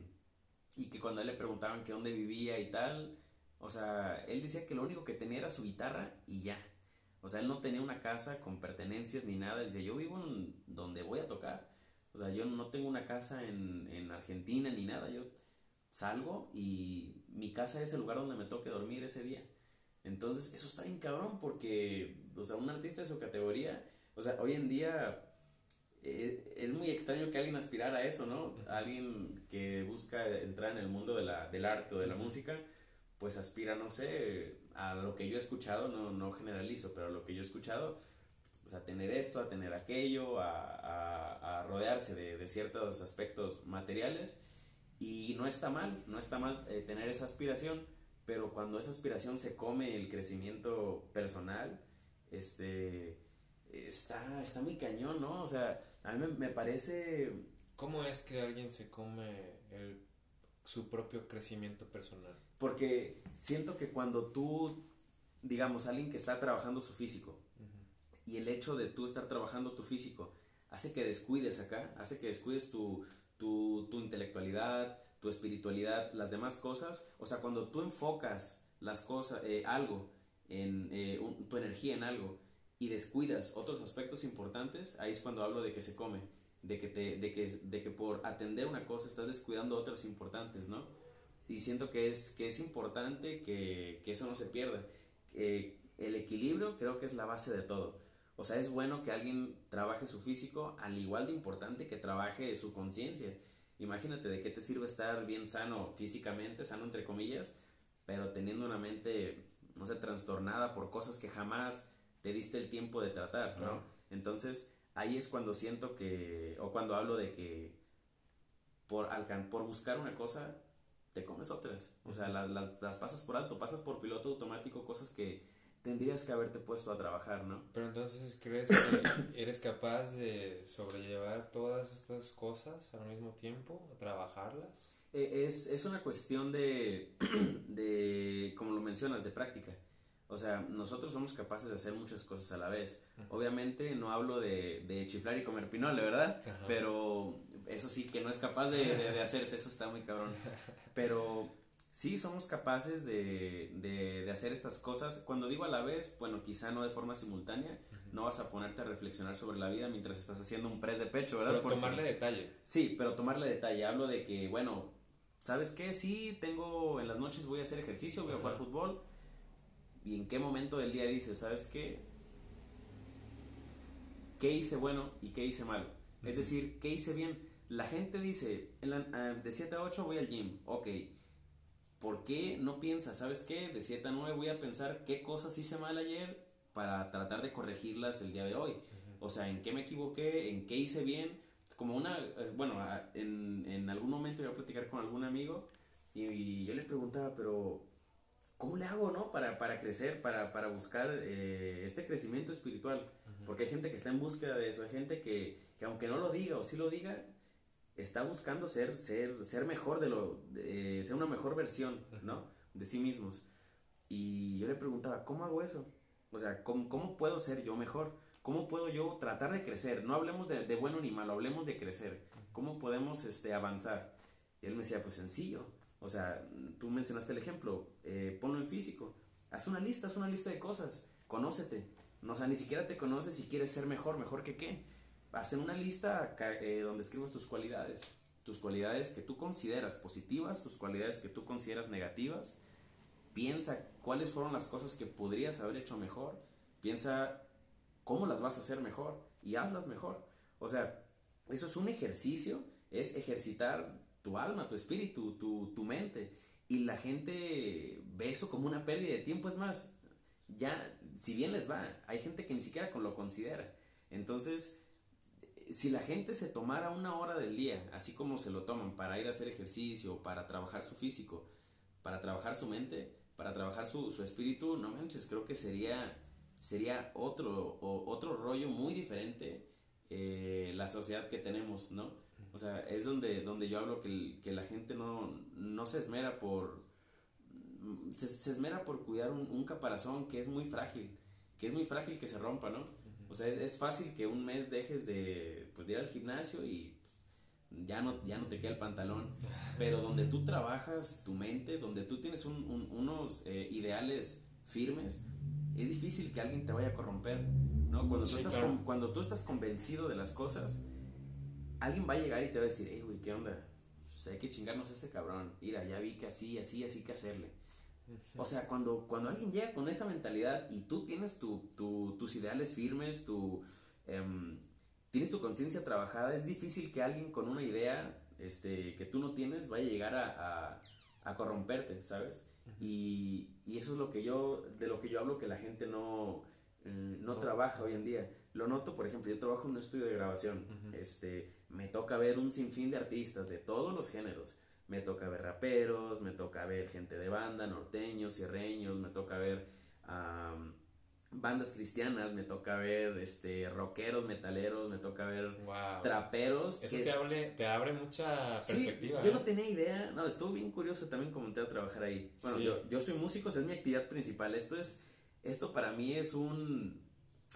y que cuando a él le preguntaban que dónde vivía y tal, o sea, él decía que lo único que tenía era su guitarra y ya. O sea, él no tenía una casa con pertenencias ni nada. Él decía, yo vivo en donde voy a tocar. O sea, yo no tengo una casa en, en Argentina ni nada. Yo salgo y mi casa es el lugar donde me toque dormir ese día. Entonces, eso está bien cabrón porque, o sea, un artista de su categoría, o sea, hoy en día eh, es muy extraño que alguien aspirara a eso, ¿no? Alguien que busca entrar en el mundo de la, del arte o de la música, pues aspira, no sé, a lo que yo he escuchado, no, no generalizo, pero a lo que yo he escuchado, o sea, tener esto, a tener aquello, a, a, a rodearse de, de, ciertos aspectos materiales y no está mal, no está mal eh, tener esa aspiración, pero cuando esa aspiración se come el crecimiento personal, este, está, está muy cañón, ¿no? O sea, a mí me, parece... ¿Cómo es que alguien se come el, su propio crecimiento personal? Porque siento que cuando tú, digamos, alguien que está trabajando su físico, y el hecho de tú estar trabajando tu físico, hace que descuides acá, hace que descuides tu, tu, tu intelectualidad, tu espiritualidad, las demás cosas. O sea, cuando tú enfocas las cosas, eh, algo, en eh, tu energía en algo y descuidas otros aspectos importantes, ahí es cuando hablo de que se come, de que, te, de que, de que por atender una cosa estás descuidando otras importantes, ¿no? Y siento que es, que es importante que, que eso no se pierda. el equilibrio creo que es la base de todo. O sea, es bueno que alguien trabaje su físico al igual de importante que trabaje su conciencia. Imagínate de qué te sirve estar bien sano físicamente, sano entre comillas, pero teniendo una mente, no sé, trastornada por cosas que jamás te diste el tiempo de tratar, ¿no? Entonces, ahí es cuando siento que, o cuando hablo de que por, por buscar una cosa, te comes otras. O sea, las pasas por alto, pasas por piloto automático, cosas que tendrías que haberte puesto a trabajar, ¿no? Pero entonces, ¿crees que eres capaz de sobrellevar todas estas cosas al mismo tiempo, trabajarlas? Eh, es, es, una cuestión de, de, como lo mencionas, de práctica. O sea, nosotros somos capaces de hacer muchas cosas a la vez. Obviamente no hablo de, de, chiflar y comer pinole, ¿verdad? Pero, eso sí que no es capaz de, de, hacerse, eso está muy cabrón. Pero sí somos capaces de, de, hacer estas cosas. Cuando digo a la vez, bueno, quizá no de forma simultánea, no vas a ponerte a reflexionar sobre la vida mientras estás haciendo un press de pecho, ¿verdad? Pero tomarle detalle. Sí, pero tomarle detalle. Hablo de que, bueno, ¿sabes qué? Sí, tengo, en las noches voy a hacer ejercicio, voy a jugar fútbol. ¿Y en qué momento del día dices, ¿sabes qué? ¿Qué hice bueno y qué hice malo? Es decir, ¿qué hice bien? La gente dice, ah, de 7 a 8 voy al gym, ok. ¿Por qué no piensas, sabes qué? De 7 a 9 voy a pensar qué cosas hice mal ayer para tratar de corregirlas el día de hoy. O sea, en qué me equivoqué, en qué hice bien. Como una, eh, bueno, en, en algún momento iba a platicar con algún amigo y, yo le preguntaba, pero ¿cómo le hago, no? Para, para crecer, para, para buscar eh, este crecimiento espiritual. Porque hay gente que está en búsqueda de eso, hay gente que, que aunque no lo diga o sí lo diga, está buscando ser, ser, ser mejor de lo, ser una mejor versión, ¿no? De sí mismos. Y yo le preguntaba, ¿cómo hago eso? O sea, ¿cómo, puedo ser yo mejor? ¿Cómo puedo yo tratar de crecer? No hablemos de, bueno ni malo, hablemos de crecer. ¿Cómo podemos este, avanzar? Y él me decía, pues sencillo. O sea, tú mencionaste el ejemplo, eh, ponlo en físico. Haz una lista, haz una lista de cosas. Conócete. No, o sea, ni siquiera te conoces y quieres ser mejor, mejor que qué. Haz una lista eh, donde escribas tus cualidades. Tus cualidades que tú consideras positivas, tus cualidades que tú consideras negativas Piensa cuáles fueron las cosas que podrías haber hecho mejor. Piensa cómo las vas a hacer mejor y hazlas mejor. O sea, eso es un ejercicio, es ejercitar tu alma, tu espíritu, tu, tu mente. Y la gente ve eso como una pérdida de tiempo. Es más, ya, si bien les va, hay gente que ni siquiera lo considera. Entonces, si la gente se tomara una hora del día, así como se lo toman para ir a hacer ejercicio, para trabajar su físico, para trabajar su mente, para trabajar su, su espíritu, no manches, creo que sería, sería otro, otro rollo muy diferente eh, la sociedad que tenemos, ¿no? O sea, es donde, donde yo hablo que, que la gente no, no se esmera por... Se, esmera por cuidar un, caparazón que es muy frágil, que es muy frágil que se rompa, ¿no? O sea, es, es fácil que un mes dejes de, pues, de ir al gimnasio y ya no, ya no te queda el pantalón, pero donde tú trabajas tu mente, donde tú tienes unos eh, ideales firmes, es difícil que alguien te vaya a corromper, ¿no? Cuando, tú estás cuando tú estás convencido de las cosas, alguien va a llegar y te va a decir, hey, güey, ¿qué onda? Pues hay que chingarnos a este cabrón, mira, ya vi que así, así, así que hacerle. O sea, cuando, cuando alguien llega con esa mentalidad y tú tienes tu, tus ideales firmes, tu... Em, tienes tu conciencia trabajada, es difícil que alguien con una idea este, que tú no tienes vaya a llegar a, a, corromperte, ¿sabes? y, y, eso es lo que yo, de lo que yo hablo que la gente no, mm, no, trabaja hoy en día. Lo noto, por ejemplo, yo trabajo en un estudio de grabación, este, me toca ver un sinfín de artistas de todos los géneros. Me toca ver raperos, me toca ver gente de banda, norteños, sierreños, me toca ver bandas cristianas, me toca ver este rockeros, metaleros, me toca ver traperos. Eso te, te abre mucha perspectiva. yo no tenía idea, no, estuvo bien curioso también como entré a trabajar ahí. Bueno, yo, yo soy músico, es mi actividad principal. Esto es, esto para mí es un...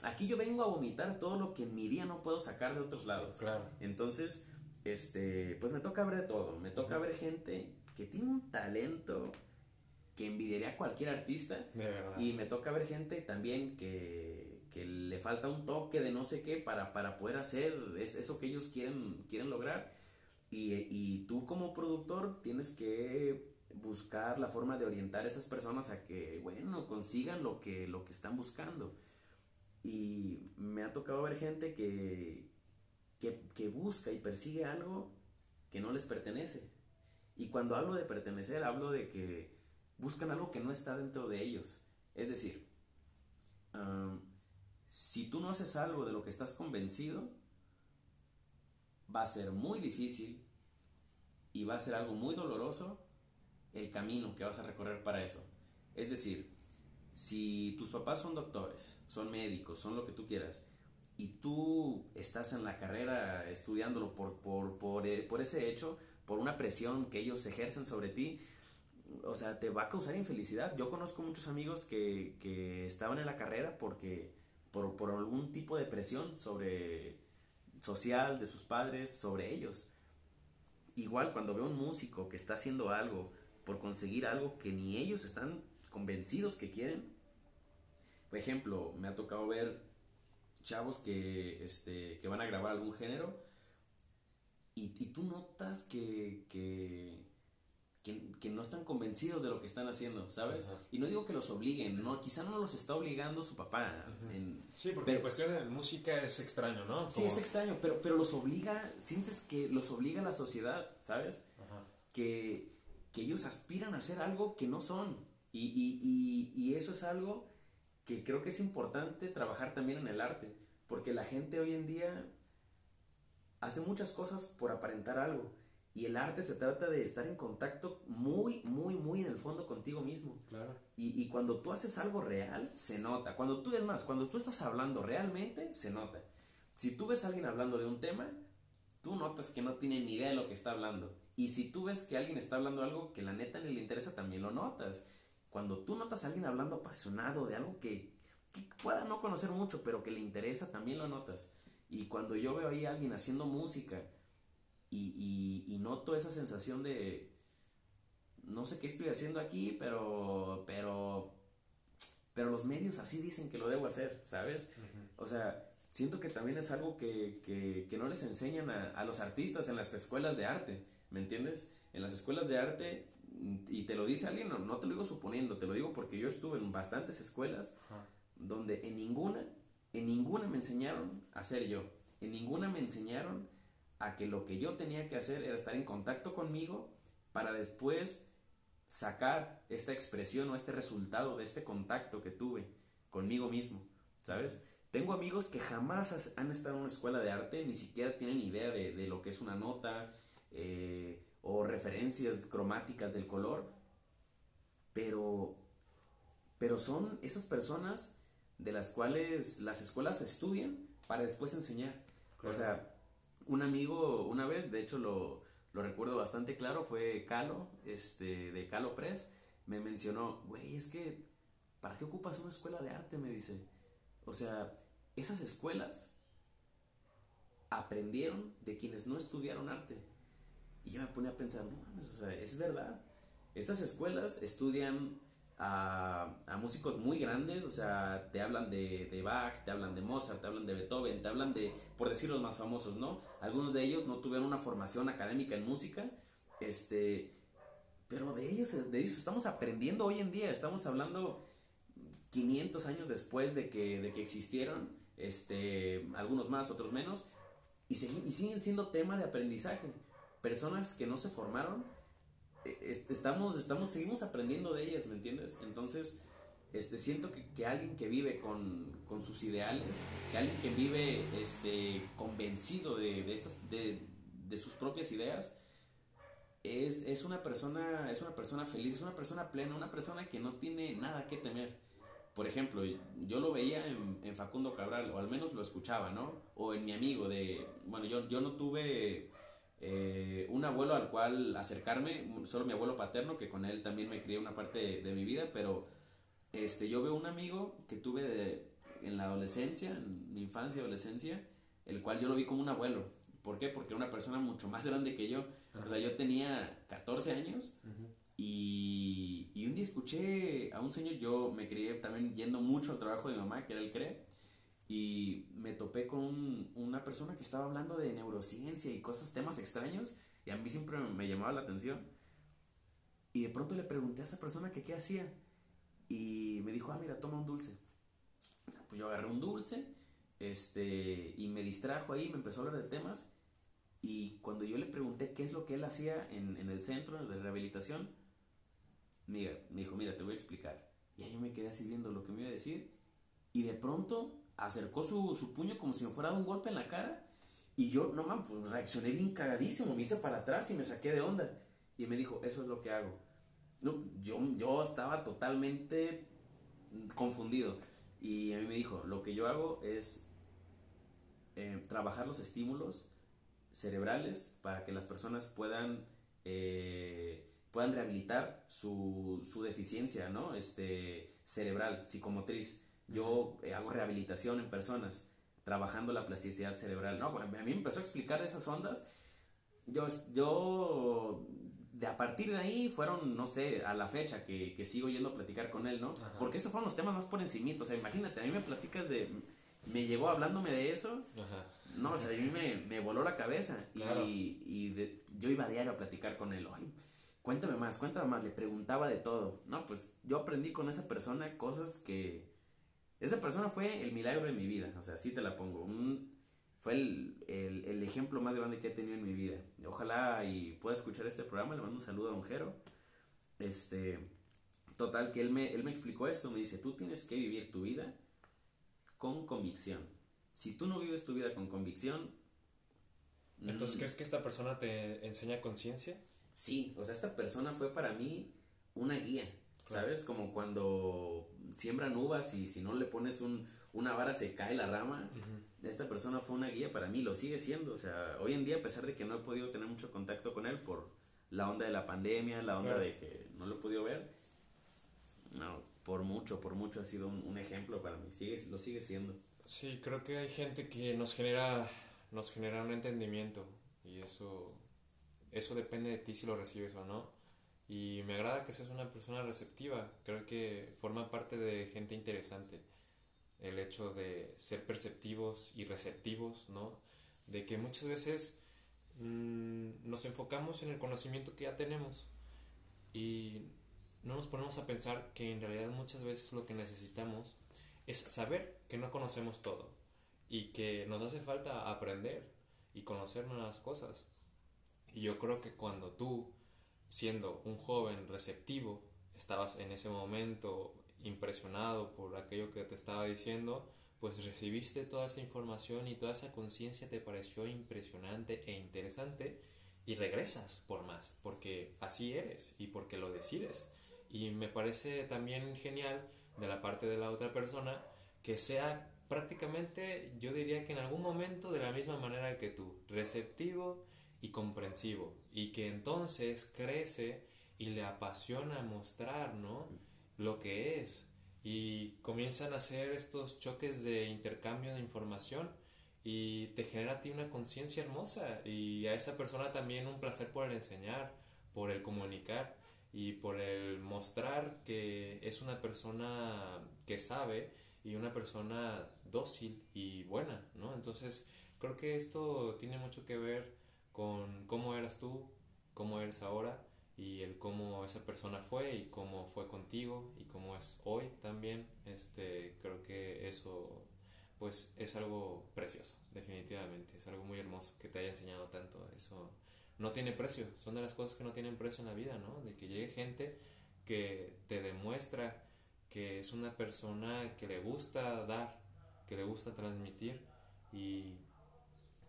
Aquí yo vengo a vomitar todo lo que en mi día no puedo sacar de otros lados. Claro. Entonces, este, pues me toca ver de todo. Me toca ver gente que tiene un talento que envidiaría a cualquier artista. De verdad. Y me toca ver gente también que, que le falta un toque de no sé qué para, para poder hacer es, eso que ellos quieren, quieren lograr. Y, y, tú como productor tienes que buscar la forma de orientar a esas personas a que, bueno, consigan lo que, lo que están buscando. Y me ha tocado ver gente que, que, busca y persigue algo que no les pertenece. Y cuando hablo de pertenecer, hablo de que buscan algo que no está dentro de ellos. Es decir, si tú no haces algo de lo que estás convencido, va a ser muy difícil y va a ser algo muy doloroso el camino que vas a recorrer para eso. Es decir, si tus papás son doctores, son médicos, son lo que tú quieras, y tú estás en la carrera estudiándolo por, por, por, eh, por ese hecho, por una presión que ellos ejercen sobre ti, o sea, te va a causar infelicidad. Yo conozco muchos amigos que, que estaban en la carrera porque, por, algún tipo de presión sobre social de sus padres sobre ellos. igual cuando veo un músico que está haciendo algo por conseguir algo que ni ellos están convencidos que quieren, por ejemplo, me ha tocado ver chavos que, este, que van a grabar algún género y, y tú notas que, que, que, que no están convencidos de lo que están haciendo, ¿sabes? Ajá. Y no digo que los obliguen, no, quizá no los está obligando su papá. en- Sí, porque Pero- la cuestión de música es extraño, ¿no? sí, Como- es extraño, pero, pero los obliga, sientes que los obliga la sociedad, ¿sabes? Ajá. que, que ellos aspiran a hacer algo que no son. Y, y, y, y eso es algo que creo que es importante trabajar también en el arte. Porque la gente hoy en día hace muchas cosas por aparentar algo. Y el arte se trata de estar en contacto muy, muy, muy en el fondo contigo mismo. Claro. Y, y cuando tú haces algo real, se nota. Cuando tú, es más, cuando tú estás hablando realmente, se nota. Si tú ves a alguien hablando de un tema, tú notas que no tiene ni idea de lo que está hablando. Y si tú ves que alguien está hablando algo que la neta ni le interesa, también lo notas. Cuando tú notas a alguien hablando apasionado de algo que, que pueda no conocer mucho, pero que le interesa, también lo notas. Y cuando yo veo ahí a alguien haciendo música y, y, y noto esa sensación de, no sé qué estoy haciendo aquí, pero, pero, pero los medios así dicen que lo debo hacer, ¿sabes? O sea, siento que también es algo que, que, que no les enseñan a, a los artistas en las escuelas de arte, ¿me entiendes? En las escuelas de arte, y te lo dice alguien, no, no te lo digo suponiendo, te lo digo porque yo estuve en bastantes escuelas Ajá. donde en ninguna, en ninguna me enseñaron a ser yo, en ninguna me enseñaron a que lo que yo tenía que hacer era estar en contacto conmigo para después sacar esta expresión o este resultado de este contacto que tuve conmigo mismo, ¿sabes? Tengo amigos que jamás han estado en una escuela de arte, ni siquiera tienen idea de, de lo que es una nota eh, o referencias cromáticas del color, pero, pero son esas personas de las cuales las escuelas estudian para después enseñar. Claro. O sea, un amigo una vez, de hecho lo, lo recuerdo bastante claro, fue Calo, este, de Calo Press, me mencionó, güey, es que, ¿para qué ocupas una escuela de arte? Me dice. O sea, esas escuelas aprendieron de quienes no estudiaron arte. Y yo me pone a pensar, no o sea, es verdad. Estas escuelas estudian a, a músicos muy grandes, o sea, te hablan de, de Bach, te hablan de Mozart, te hablan de Beethoven, te hablan de, por decir los más famosos, ¿no? Algunos de ellos no tuvieron una formación académica en música, este, pero de ellos, de ellos estamos aprendiendo hoy en día, estamos hablando 500 años después de que, de que existieron, este, algunos más, otros menos, y, y siguen siendo tema de aprendizaje. Personas que no se formaron, eh, est- estamos, estamos, seguimos aprendiendo de ellas, ¿me entiendes? Entonces, este, siento que, que alguien que vive con, con sus ideales, que alguien que vive este, convencido de, de, estas, de, de sus propias ideas, es, es, una persona, es una persona feliz, es una persona plena, una persona que no tiene nada que temer. Por ejemplo, yo lo veía en, en Facundo Cabral, o al menos lo escuchaba, ¿no? O en mi amigo de, bueno, yo, yo no tuve eh, un abuelo al cual acercarme, solo mi abuelo paterno, que con él también me crié una parte de, de mi vida, pero este, yo veo un amigo que tuve de- en la adolescencia, en mi infancia, adolescencia, el cual yo lo vi como un abuelo. ¿Por qué? Porque era una persona mucho más grande que yo. O sea, yo tenía 14 años y, y un día escuché a un señor, yo me crié también yendo mucho al trabajo de mi mamá, que era el CRE, y me topé con un- una persona que estaba hablando de neurociencia y cosas, temas extraños, y a mí siempre me, me llamaba la atención. Y de pronto le pregunté a esta persona que qué hacía, y me dijo, ah, mira, toma un dulce. Pues yo agarré un dulce, este, y me distrajo ahí, me empezó a hablar de temas, y cuando yo le pregunté qué es lo que él hacía en, en el centro de rehabilitación, mira, me dijo, mira, te voy a explicar. Y ahí yo me quedé así viendo lo que me iba a decir. Y de pronto acercó su, su puño como si me fuera a dar un golpe en la cara. Y yo, no mames, pues reaccioné bien cagadísimo, me hice para atrás y me saqué de onda. Y me dijo, eso es lo que hago. No, yo, yo estaba totalmente confundido. Y a mí me dijo, lo que yo hago es eh, trabajar los estímulos cerebrales para que las personas puedan eh, puedan rehabilitar su, su deficiencia ¿no? este, cerebral, psicomotriz. Yo eh, hago rehabilitación en personas, trabajando la plasticidad cerebral. No, a mí me empezó a explicar de esas ondas. yo, yo, de a partir de ahí fueron, no sé, a la fecha que, que sigo yendo a platicar con él, ¿no? Porque esos fueron los temas más por encimito, o sea, imagínate, a mí me platicas de, me llegó hablándome de eso, no, o sea, a mí me, me voló la cabeza. Y, y de, yo iba a diario a platicar con él, ay, cuéntame más, cuéntame más, le preguntaba de todo, no, pues yo aprendí con esa persona cosas que, esa persona fue el milagro de mi vida, o sea, así te la pongo, un fue el, el, el, ejemplo más grande que he tenido en mi vida. Ojalá y pueda escuchar este programa, le mando un saludo a Don Jero. Este, total, que él me, él me explicó esto, me dice, tú tienes que vivir tu vida con convicción. Si tú no vives tu vida con convicción... Entonces, ¿crees que esta persona te enseña conciencia? Sí, o sea, esta persona fue para mí una guía, ¿sabes? Como cuando siembran uvas y si no le pones un, una vara se cae la rama esta persona fue una guía para mí, lo sigue siendo. O sea, hoy en día, a pesar de que no he podido tener mucho contacto con él por la onda de la pandemia, la onda de que no lo he podido ver, no, por mucho, por mucho ha sido un, ejemplo para mí, sigue, lo sigue siendo. Sí, creo que hay gente que nos genera, nos genera un entendimiento y eso, eso depende de ti si lo recibes o no. Y me agrada que seas una persona receptiva, creo que forma parte de gente interesante el hecho de ser perceptivos y receptivos, ¿no? De que muchas veces mm, nos enfocamos en el conocimiento que ya tenemos y no nos ponemos a pensar que en realidad muchas veces lo que necesitamos es saber que no conocemos todo y que nos hace falta aprender y conocer nuevas cosas. Y yo creo que cuando tú, siendo un joven receptivo, estabas en ese momento impresionado por aquello que te estaba diciendo, pues recibiste toda esa información y toda esa conciencia te pareció impresionante e interesante y regresas por más, porque así eres y porque lo decides. Y me parece también genial de la parte de la otra persona que sea prácticamente, yo diría que en algún momento de la misma manera que tú, receptivo y comprensivo, y que entonces crece y le apasiona mostrar, ¿no? lo que es y comienzan a hacer estos choques de intercambio de información y te genera a ti una conciencia hermosa y a esa persona también un placer por el enseñar, por el comunicar y por el mostrar que es una persona que sabe y una persona dócil y buena, ¿no? Entonces creo que esto tiene mucho que ver con cómo eras tú, cómo eres ahora y el cómo esa persona fue y cómo fue contigo y cómo es hoy también este creo que eso pues es algo precioso definitivamente. Es algo muy hermoso que te haya enseñado tanto. Eso no tiene precio. Son de las cosas que no tienen precio en la vida no de que llegue gente que te demuestra que es una persona que le gusta dar que le gusta transmitir y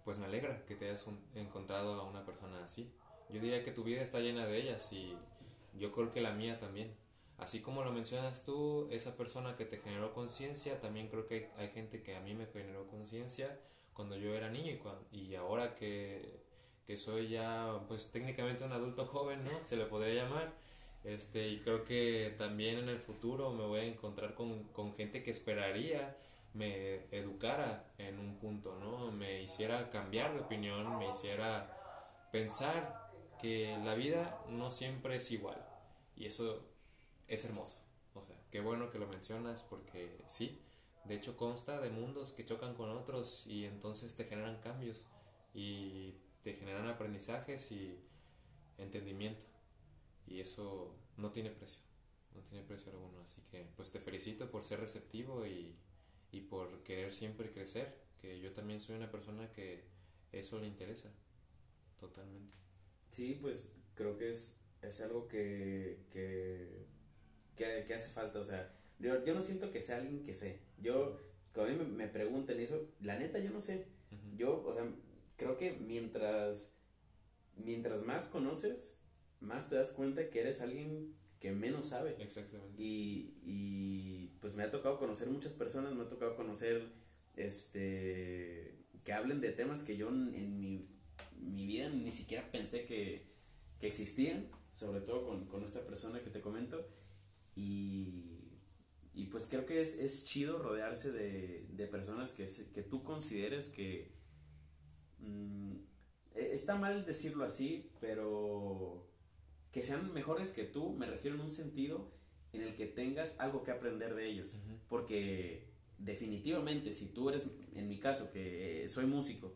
pues me alegra que te hayas encontrado a una persona así yo diría que tu vida está llena de ellas y yo creo que la mía también. Así como lo mencionas tú, esa persona que te generó conciencia, también creo que hay, gente que a mí me generó conciencia cuando yo era niño y, y ahora que, que, soy ya pues técnicamente un adulto joven, ¿no? Se le podría llamar. Este, y creo que también en el futuro me voy a encontrar con, con gente que esperaría me educara en un punto, ¿no? Me hiciera cambiar de opinión, me hiciera pensar que la vida no siempre es igual y eso es hermoso. O sea, qué bueno que lo mencionas porque sí, de hecho consta de mundos que chocan con otros y entonces te generan cambios y te generan aprendizajes y entendimiento y eso no tiene precio, no tiene precio alguno. Así que pues te felicito por ser receptivo y, y por querer siempre crecer, que yo también soy una persona que eso le interesa totalmente. Sí, pues creo que es, es algo que, que, que, hace falta. O sea, yo, yo no siento que sea alguien que sé. Yo, cuando a mí me, me preguntan eso, la neta yo no sé. Yo, o sea, creo que mientras, mientras más conoces, más te das cuenta que eres alguien que menos sabe. Exactamente. Y, y pues me ha tocado conocer muchas personas, me ha tocado conocer, este, que hablen de temas que yo en mi mi vida ni siquiera pensé que, que existían, sobre todo con, con, esta persona que te comento. Y, y pues creo que es, es chido rodearse de, de personas que, que tú consideres que, mm, eh, está mal decirlo así, pero que sean mejores que tú, me refiero en un sentido en el que tengas algo que aprender de ellos. Porque definitivamente, si tú eres, en mi caso, que soy músico,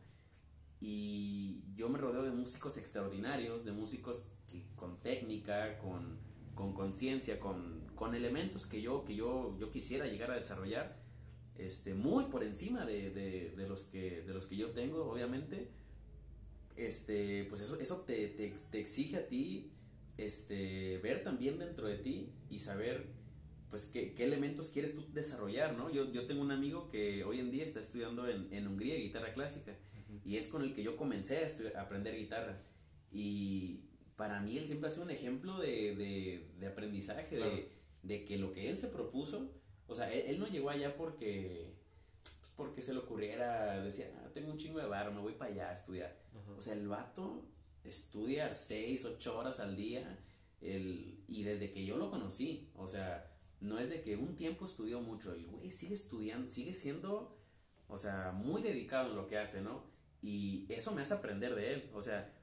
y yo me rodeo de músicos extraordinarios, de músicos con técnica, con conciencia, con, con, elementos que yo, que yo, yo quisiera llegar a desarrollar, este, muy por encima de, de, de, los que, de los que yo tengo, obviamente, este, pues eso, eso te, te, te, exige a ti este, ver también dentro de ti y saber pues qué, qué elementos quieres tú desarrollar, ¿no? Yo, yo tengo un amigo que hoy en día está estudiando en, en Hungría guitarra clásica y es con el que yo comencé a, a, aprender guitarra y para mí él siempre ha sido un ejemplo de, de, de aprendizaje, de, de, que lo que él se propuso, o sea, él, él no llegó allá porque pues, porque se le ocurriera, decía, ah, tengo un chingo de bar, me voy para allá a estudiar. O sea, el vato estudia 6, 8 horas al día el, y desde que yo lo conocí, o sea, no es de que un tiempo estudió mucho, el güey sigue estudiando, sigue siendo, o sea, muy dedicado en lo que hace, ¿no? Y eso me hace aprender de él, o sea,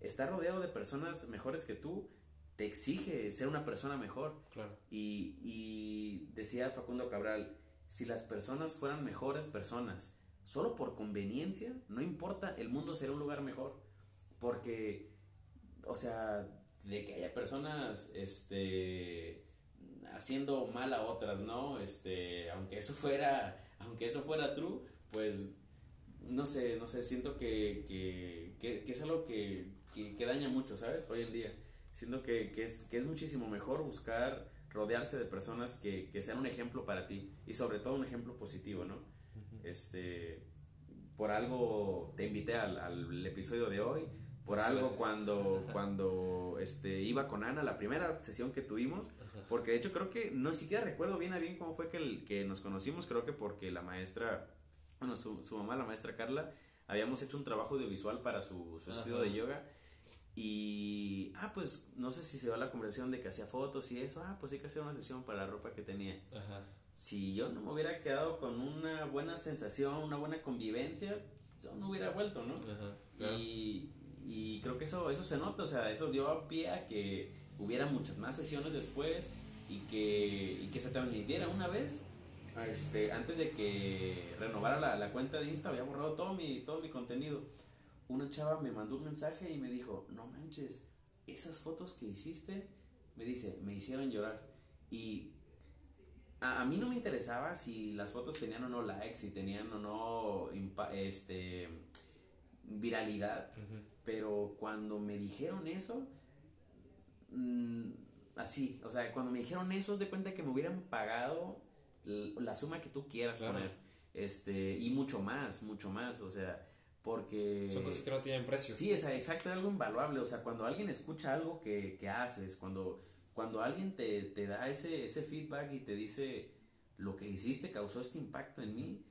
estar rodeado de personas mejores que tú te exige ser una persona mejor. Claro. Y, y decía Facundo Cabral, si las personas fueran mejores personas, solo por conveniencia, no importa, el mundo será un lugar mejor. Porque, o sea, de que haya personas, este, haciendo mal a otras, ¿no? Este, aunque eso fuera, aunque eso fuera true, pues, no sé, no sé, siento que, que, que, que es algo que, que, daña mucho, ¿sabes? Hoy en día. Siento que, que, es, que es muchísimo mejor buscar rodearse de personas que, que sean un ejemplo para ti y sobre todo un ejemplo positivo, ¿no? Este, por algo te invité al, al episodio de hoy, por algo cuando, cuando este, iba con Ana, la primera sesión que tuvimos, porque de hecho creo que, no siquiera recuerdo bien a bien cómo fue que, el, que nos conocimos, creo que porque la maestra, bueno, su, su mamá, la maestra Carla, habíamos hecho un trabajo audiovisual para su, su estudio de yoga. Y, ah, pues no sé si se dio la conversación de que hacía fotos y eso. Ah, pues sí que hacía una sesión para la ropa que tenía. Ajá si yo no me hubiera quedado con una buena sensación, una buena convivencia, yo no hubiera vuelto, ¿no? y, y, creo que eso, eso se nota, o sea, eso dio pie a que hubiera muchas más sesiones después y que, y que se transmitiera una vez. Este, antes de que renovara la, la, cuenta de Insta, había borrado todo mi, todo mi contenido. Una chava me mandó un mensaje y me dijo, no manches, esas fotos que hiciste, me dice, me hicieron llorar. Y a, a, mí no me interesaba si las fotos tenían o no likes, si tenían o no este, viralidad, pero cuando me dijeron eso, mmm, así, o sea, cuando me dijeron eso, de cuenta que me hubieran pagado la suma que tú quieras claro. poner, este, y mucho más, mucho más, o sea, porque... Son cosas que no tienen precio. Sí, es exacto, algo invaluable, o sea, cuando alguien escucha algo que, que haces, cuando cuando alguien te, te da ese, ese feedback y te dice lo que hiciste causó este impacto en mí,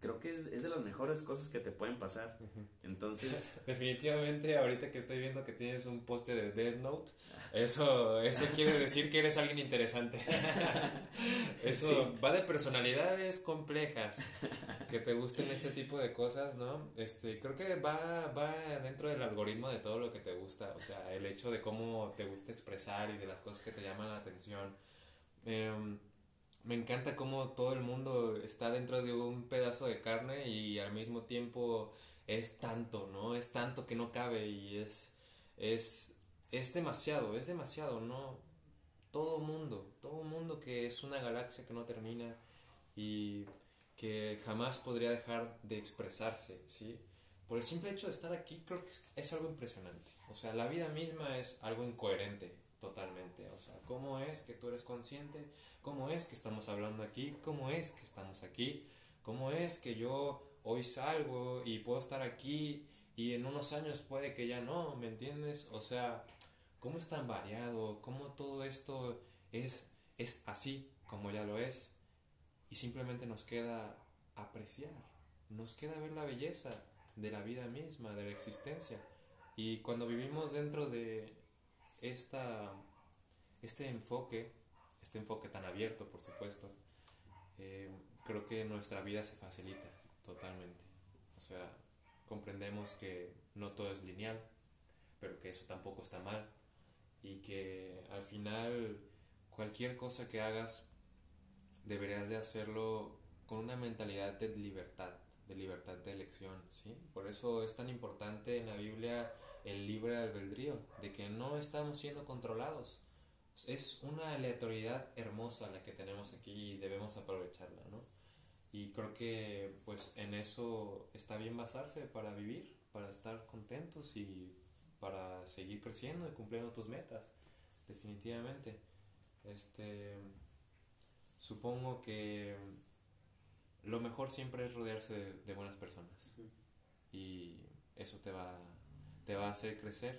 creo que es, es, de las mejores cosas que te pueden pasar. Entonces. Definitivamente, ahorita que estoy viendo que tienes un poste de Death Note, eso, eso quiere decir que eres alguien interesante. eso sí. va de personalidades complejas, que te gusten este tipo de cosas, ¿no? Este, creo que va, va dentro del algoritmo de todo lo que te gusta, o sea, el hecho de cómo te gusta expresar y de las cosas que te llaman la atención. Eh, me encanta cómo todo el mundo está dentro de un pedazo de carne y al mismo tiempo es tanto, ¿no? Es tanto que no cabe y es, es, es demasiado, es demasiado, ¿no? Todo mundo, todo mundo que es una galaxia que no termina y que jamás podría dejar de expresarse, ¿sí? Por el simple hecho de estar aquí creo que es, algo impresionante. O sea, la vida misma es algo incoherente, totalmente. O sea, ¿cómo es que tú eres consciente? ¿Cómo es que estamos hablando aquí? ¿Cómo es que estamos aquí? ¿Cómo es que yo hoy salgo y puedo estar aquí y en unos años puede que ya no, ¿me entiendes? O sea, ¿cómo es tan variado? ¿Cómo todo esto es, es así como ya lo es? Y simplemente nos queda apreciar, nos queda ver la belleza de la vida misma, de la existencia. Y cuando vivimos dentro de esta, este enfoque, este enfoque tan abierto, por supuesto, eh, creo que nuestra vida se facilita totalmente. O sea, comprendemos que no todo es lineal, pero que eso tampoco está mal y que al final cualquier cosa que hagas deberías de hacerlo con una mentalidad de libertad, de libertad de elección, ¿sí? Por eso es tan importante en la Biblia el libre albedrío, de que no estamos siendo controlados. Es una aleatoriedad hermosa la que tenemos aquí y debemos aprovecharla, ¿no? Y creo que pues en eso está bien basarse para vivir, para estar contentos y para seguir creciendo y cumpliendo tus metas, definitivamente. Este supongo que lo mejor siempre es rodearse de, buenas personas. Y eso te va, te va a hacer crecer.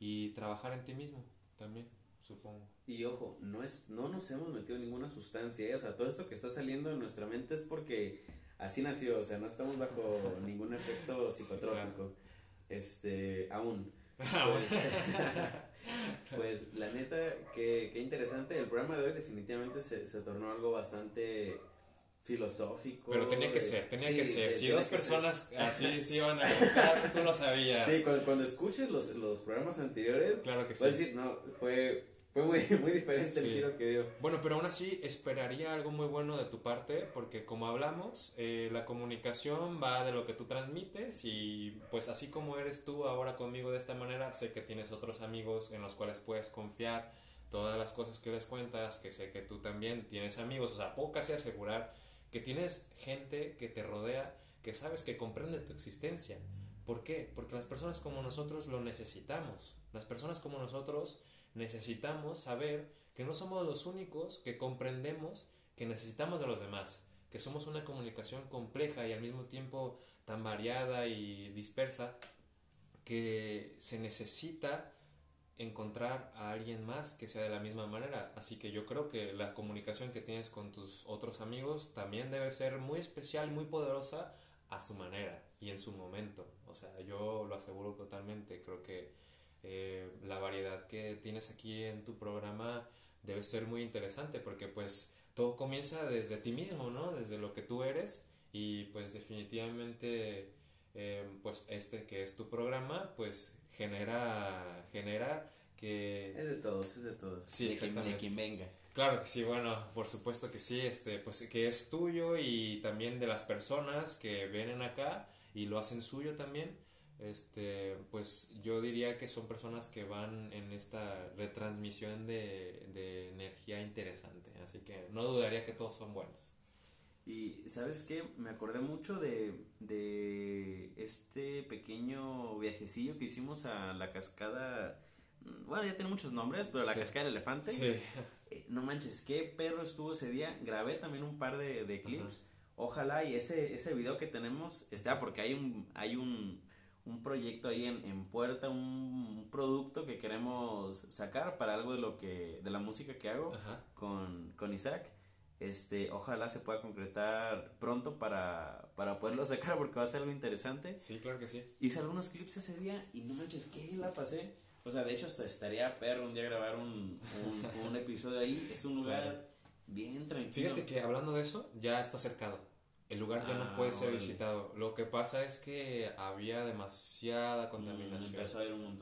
Y trabajar en ti mismo también, supongo. Y ojo, no, es, no nos hemos metido ninguna sustancia, ¿eh? o sea, todo esto que está saliendo de nuestra mente es porque así nació, o sea, no estamos bajo ningún efecto psicotrópico. Este, aún. Pues, pues, la neta, que, interesante. El programa de hoy definitivamente se, se tornó algo bastante filosófico. Pero tenía que ser, tenía que ser. Si dos personas así se iban a contar, tú lo sabías. Sí, cuando, escuches los, los programas anteriores, claro que sí. Decir, no, fue fue muy, muy diferente el giro que dio. Bueno, pero aún así esperaría algo muy bueno de tu parte, porque como hablamos, eh, la comunicación va de lo que tú transmites y pues así como eres tú ahora conmigo de esta manera, sé que tienes otros amigos en los cuales puedes confiar todas las cosas que les cuentas, que sé que tú también tienes amigos, o sea, puedo casi asegurar que tienes gente que te rodea, que sabes que comprende tu existencia. ¿Por qué? Porque las personas como nosotros lo necesitamos. Las personas como nosotros necesitamos saber que no somos los únicos que comprendemos que necesitamos de los demás, que somos una comunicación compleja y al mismo tiempo tan variada y dispersa que se necesita encontrar a alguien más que sea de la misma manera. Así que yo creo que la comunicación que tienes con tus otros amigos también debe ser muy especial, muy poderosa a su manera y en su momento. O sea, yo lo aseguro totalmente. Creo que eh, la variedad que tienes aquí en tu programa debe ser muy interesante porque pues todo comienza desde ti mismo, ¿no? Desde lo que tú eres y pues definitivamente eh, pues este que es tu programa pues genera genera que es de todos es de todos. Sí de, quien, venga. Claro que sí bueno por supuesto que sí este pues que es tuyo y también de las personas que vienen acá y lo hacen suyo también este, pues yo diría que son personas que van en esta retransmisión de, de energía interesante, así que no dudaría que todos son buenos. Y sabes qué, me acordé mucho de, de este pequeño viajecillo que hicimos a la cascada, bueno, ya tiene muchos nombres, pero la cascada del elefante. Sí. Eh, no manches, qué perro estuvo ese día. Grabé también un par de, de clips. Ojalá y ese, ese video que tenemos está porque hay un, hay un, un proyecto ahí en, en puerta, un, producto que queremos sacar para algo de lo que, de la música que hago con, con Isaac. Este, ojalá se pueda concretar pronto para, para poderlo sacar porque va a ser algo interesante. Sí, claro que sí. Hice algunos clips ese día y no manches, que la pasé. O sea, de hecho hasta estaría perro un día grabar un, un, episodio ahí. Es un lugar bien tranquilo. Fíjate que hablando de eso, ya está cercado el lugar ya no ah, puede ser visitado. Lo que pasa es que había demasiada contaminación.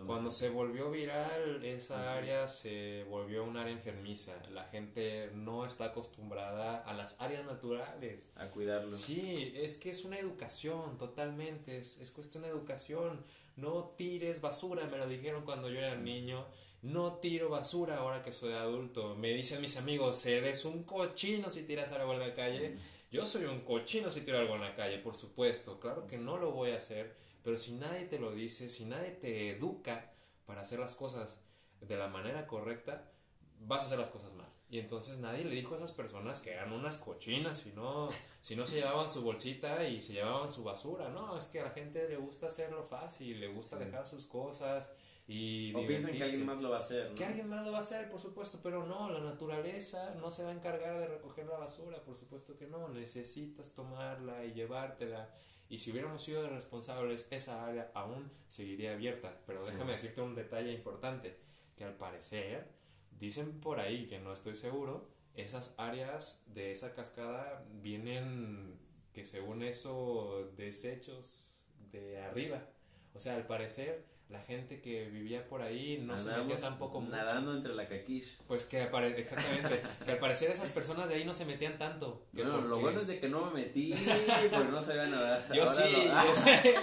Cuando se volvió viral, esa área se volvió un área enfermiza. La gente no está acostumbrada a las áreas naturales. A cuidarlo. Sí, es que es una educación, totalmente. Es, es cuestión de educación. No tires basura, me lo dijeron cuando yo era niño. No tiro basura ahora que soy adulto. Me dicen mis amigos, eres un cochino si tiras algo en la calle. Yo soy un cochino si tiro algo en la calle, por supuesto, claro que no lo voy a hacer, pero si nadie te lo dice, si nadie te educa para hacer las cosas de la manera correcta, vas a hacer las cosas mal. Y entonces nadie le dijo a esas personas que eran unas cochinas, si no, si no se llevaban su bolsita y se llevaban su basura. No, es que a la gente le gusta hacerlo fácil, le gusta dejar sus cosas y o piensan que alguien más lo va a hacer. Que alguien más lo va a hacer, por supuesto, pero no, la naturaleza no se va a encargar de recoger la basura, por supuesto que no, necesitas tomarla y llevártela. Y si hubiéramos sido responsables, esa área aún seguiría abierta. Pero déjame decirte un detalle importante, que al parecer, dicen por ahí, que no estoy seguro, esas áreas de esa cascada vienen que según eso desechos de arriba. O sea, al parecer la gente que vivía por ahí no se metía tampoco mucho. Nadando entre la caquish. Pues que apare- exactamente, que al parecer esas personas de ahí no se metían tanto. Bueno, lo bueno es de que no me metí porque no sabía nadar. Yo Ahora sí, lo- yo sé,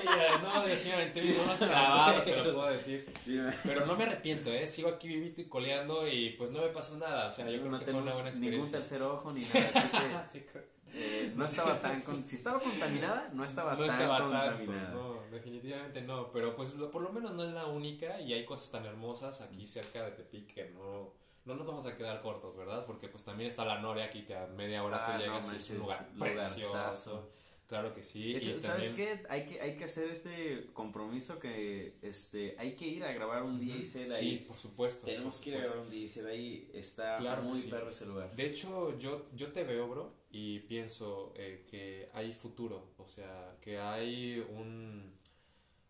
no, sí me metí Sí. unos clavados, te lo puedo decir. Sí, Pero no me arrepiento, ¿eh? Sigo aquí vivito y coleando y pues no me pasó nada. O sea, yo creo no que fue una buena ningún experiencia. tercer ojo ni nada. Así que eh, no estaba tan. Con... Si estaba contaminada, no estaba no tan estaba contaminada. no, definitivamente no, pero pues lo- por lo menos no es la única y hay cosas tan hermosas aquí cerca de Tepic que no, no nos vamos a quedar cortos, ¿verdad? Porque pues también está la Noria aquí que a media hora Ah, tú no llegas y es un lugar lugarzazo. precioso. Claro que sí. De hecho, y ¿sabes también- qué? Hay que, hay que hacer este compromiso que este, hay que ir a grabar un día y ser Sí, ahí. por supuesto. Tenemos por que ir a grabar un día y ser ahí. Está Claro muy sí. perro ese lugar. De hecho, yo, yo te veo, bro, y pienso eh, que hay futuro, o sea, que hay un...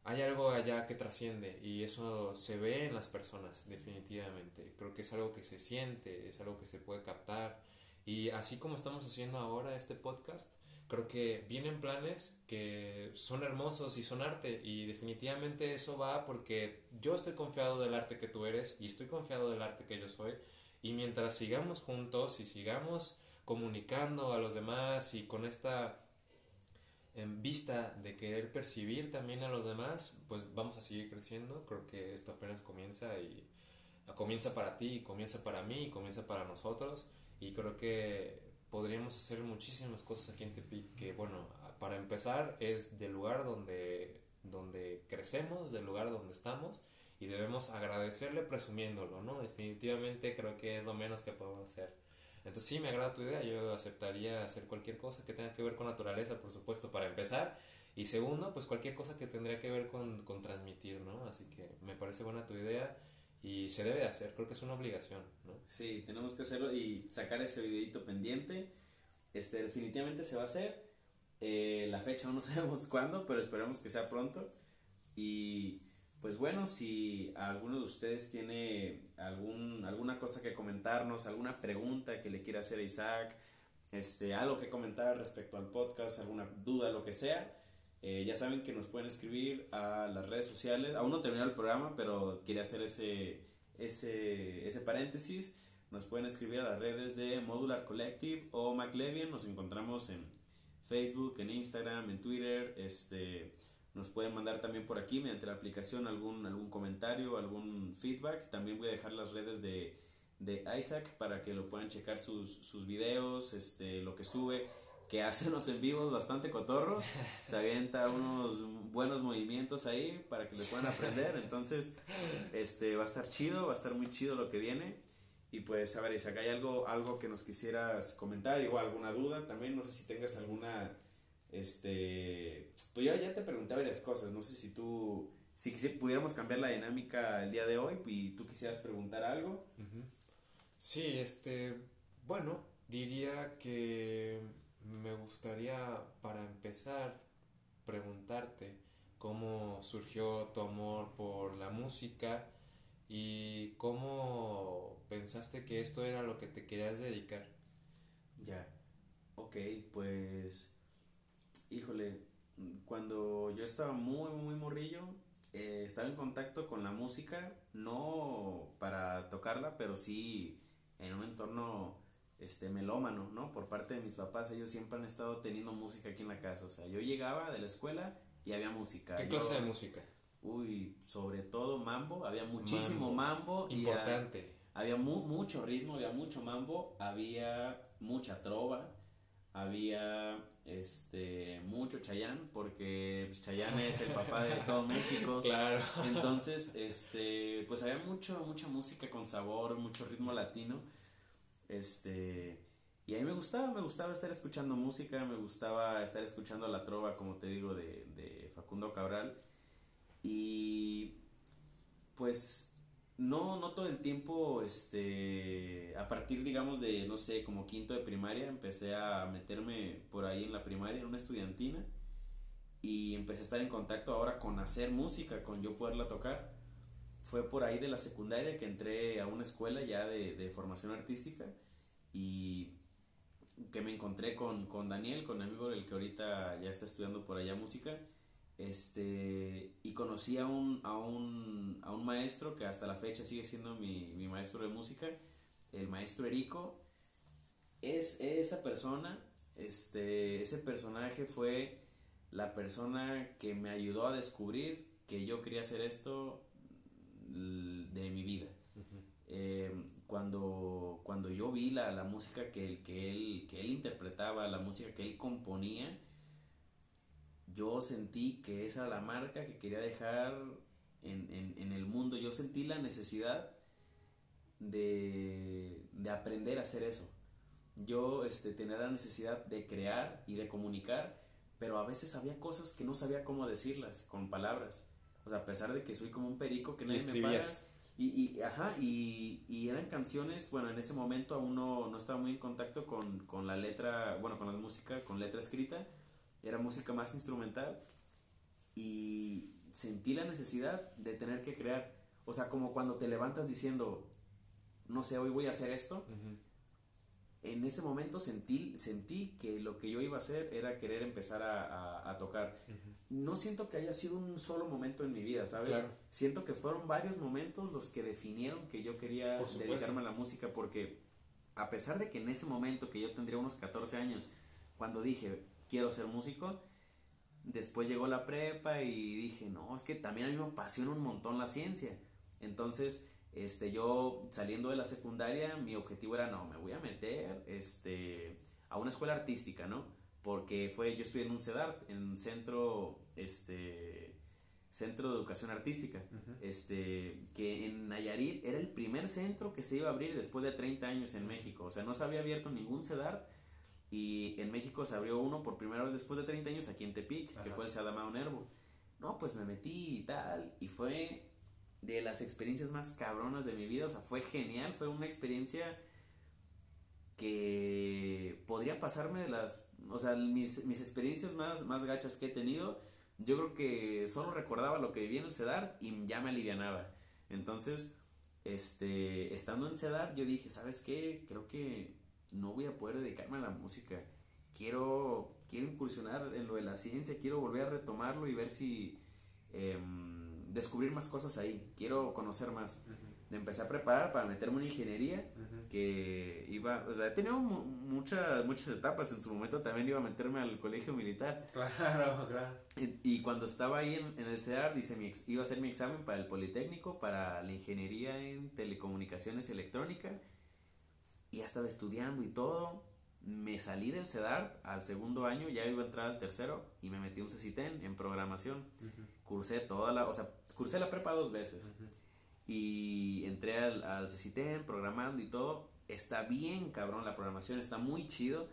Hay algo allá que trasciende y eso se ve en las personas, definitivamente. Creo que es algo que se siente, es algo que se puede captar. Y así como estamos haciendo ahora este podcast, creo que vienen planes que son hermosos y son arte y definitivamente eso va porque yo estoy confiado del arte que tú eres y estoy confiado del arte que yo soy y mientras sigamos juntos y sigamos comunicando a los demás y con esta en vista de querer percibir también a los demás, pues vamos a seguir creciendo. Creo que esto apenas comienza y comienza para ti, y comienza para mí, y comienza para nosotros. Y creo que podríamos hacer muchísimas cosas aquí en Tepic que, bueno, para empezar es del lugar donde, donde crecemos, del lugar donde estamos y debemos agradecerle presumiéndolo, ¿no? Definitivamente creo que es lo menos que podemos hacer. Entonces sí, me agrada tu idea, yo aceptaría hacer cualquier cosa que tenga que ver con naturaleza, por supuesto, para empezar. Y segundo, pues cualquier cosa que tendría que ver con, con transmitir, ¿no? Así que me parece buena tu idea y se debe de hacer, creo que es una obligación, ¿no? Sí, tenemos que hacerlo y sacar ese videito pendiente. Este, definitivamente se va a hacer. Eh, la fecha aún no sabemos cuándo, pero esperemos que sea pronto. Y pues bueno, si alguno de ustedes tiene algún, alguna cosa que comentarnos, alguna pregunta que le quiera hacer a Isaac, este, algo que comentar respecto al podcast, alguna duda, lo que sea, eh, ya saben que nos pueden escribir a las redes sociales. Aún no terminó el programa, pero quería hacer ese, ese, ese paréntesis. Nos pueden escribir a las redes de Modular Collective o MacLevian. Nos encontramos en Facebook, en Instagram, en Twitter. Este, nos pueden mandar también por aquí mediante la aplicación algún, algún comentario, algún feedback. También voy a dejar las redes de, de Isaac para que lo puedan checar sus, sus videos, este, lo que sube, que hace unos en vivos bastante cotorros. Se avienta unos buenos movimientos ahí para que le puedan aprender. Entonces, este, va a estar chido, va a estar muy chido lo que viene. Y pues, a ver, Isaac, ¿hay algo, algo que nos quisieras comentar? Igual, alguna duda también, no sé si tengas alguna, este, pues ya, ya te pregunté varias cosas, no sé si tú, si quisi- pudiéramos cambiar la dinámica el día de hoy y tú quisieras preguntar algo. Sí, este, bueno, diría que me gustaría para empezar preguntarte cómo surgió tu amor por la música y cómo pensaste que esto era lo que te querías dedicar. Ya, ok, pues, híjole, cuando yo estaba muy, muy morrillo, eh, estaba en contacto con la música, no para tocarla, pero sí en un entorno este melómano, ¿no? Por parte de mis papás, ellos siempre han estado teniendo música aquí en la casa, o sea, yo llegaba de la escuela y había música. ¿Qué Yo- clase de música? Uy, sobre todo mambo, había muchísimo mambo, y Importante. había mu- mucho ritmo, había mucho mambo, había mucha trova, había este mucho Chayán, porque pues, Chayán es el papá de todo México. Claro. Entonces, este, pues había mucho, mucha música con sabor, mucho ritmo latino. Este, y a mí me gustaba, me gustaba estar escuchando música, me gustaba estar escuchando la trova, como te digo, de, de Facundo Cabral. Y pues no, no todo el tiempo, este, a partir, digamos, de, no sé, como quinto de primaria, empecé a meterme por ahí en la primaria, en una estudiantina, y empecé a estar en contacto ahora con hacer música, con yo poderla tocar. Fue por ahí de la secundaria que entré a una escuela ya de, de formación artística y que me encontré con, con Daniel, con mi amigo el que ahorita ya está estudiando por allá música Este, y conocí a un, a un, a un maestro que hasta la fecha sigue siendo mi, mi maestro de música, el maestro Erico. Es esa persona, este, ese personaje fue la persona que me ayudó a descubrir que yo quería hacer esto de mi vida. Eh, cuando, cuando yo vi la, la música que, él, que, él, que él interpretaba, la música que él componía, yo sentí que esa era la marca que quería dejar en, en, en el mundo. Yo sentí la necesidad de, de, aprender a hacer eso. Yo este, tenía la necesidad de crear y de comunicar, pero a veces había cosas que no sabía cómo decirlas con palabras. O sea, a pesar de que soy como un perico que nadie me paga. Y, y, ajá, y, y, eran canciones, bueno, en ese momento aún no, no estaba muy en contacto con, con, la letra, bueno, con la música, con letra escrita, era música más instrumental y sentí la necesidad de tener que crear, o sea, como cuando te levantas diciendo, no sé, hoy voy a hacer esto, uh -huh en ese momento sentí, sentí que lo que yo iba a hacer era querer empezar a, a, a tocar. Uh -huh. No siento que haya sido un solo momento en mi vida, ¿sabes? Claro. Siento que fueron varios momentos los que definieron que yo quería dedicarme a la música porque a pesar de que en ese momento que yo tendría unos 14 años, cuando dije quiero ser músico, después llegó la prepa y dije, no, es que también a mí me apasiona un montón la ciencia. Entonces, este, yo saliendo de la secundaria, mi objetivo era, no, me voy a meter este, a una escuela artística, ¿no? Porque fue, yo estudié en un CEDART, en centro, este, centro de educación artística, uh -huh. este, que en Nayarit era el primer centro que se iba a abrir después de 30 años en México, o sea, no se había abierto ningún CEDART y en México se abrió uno por primera vez después de 30 años aquí en Tepic, Ajá. que fue el Sadamao Nervo. No, pues me metí y tal, y fue de las experiencias más cabronas de mi vida. O sea, fue genial, fue una experiencia que podría pasarme de las... O sea, mis, mis experiencias más, más gachas que he tenido, yo creo que solo recordaba lo que vivía en el CEDAR y ya me alivianaba. Entonces, este, estando en CEDAR, yo dije, ¿sabes qué? Creo que no voy a poder dedicarme a la música. Quiero, quiero incursionar en lo de la ciencia, quiero volver a retomarlo y ver si... Eh, descubrir más cosas ahí, quiero conocer más. Uh -huh. Me empecé a preparar para meterme en ingeniería, uh -huh. que iba, o sea, he tenido muchas, muchas etapas, en su momento también iba a meterme al colegio militar. Claro, claro. Y, y cuando estaba ahí en, en el CEAR, dice, mi ex, iba a hacer mi examen para el Politécnico, para la ingeniería en telecomunicaciones y electrónica, y ya estaba estudiando y todo. Me salí del CEDAR al segundo año, ya iba a entrar al tercero, y me metí un CECITEN en programación. Uh -huh. Cursé toda la, o sea, cursé la prepa dos veces. Uh -huh. Y entré al, al CCTEM programando y todo. Está bien, cabrón, la programación está muy chido.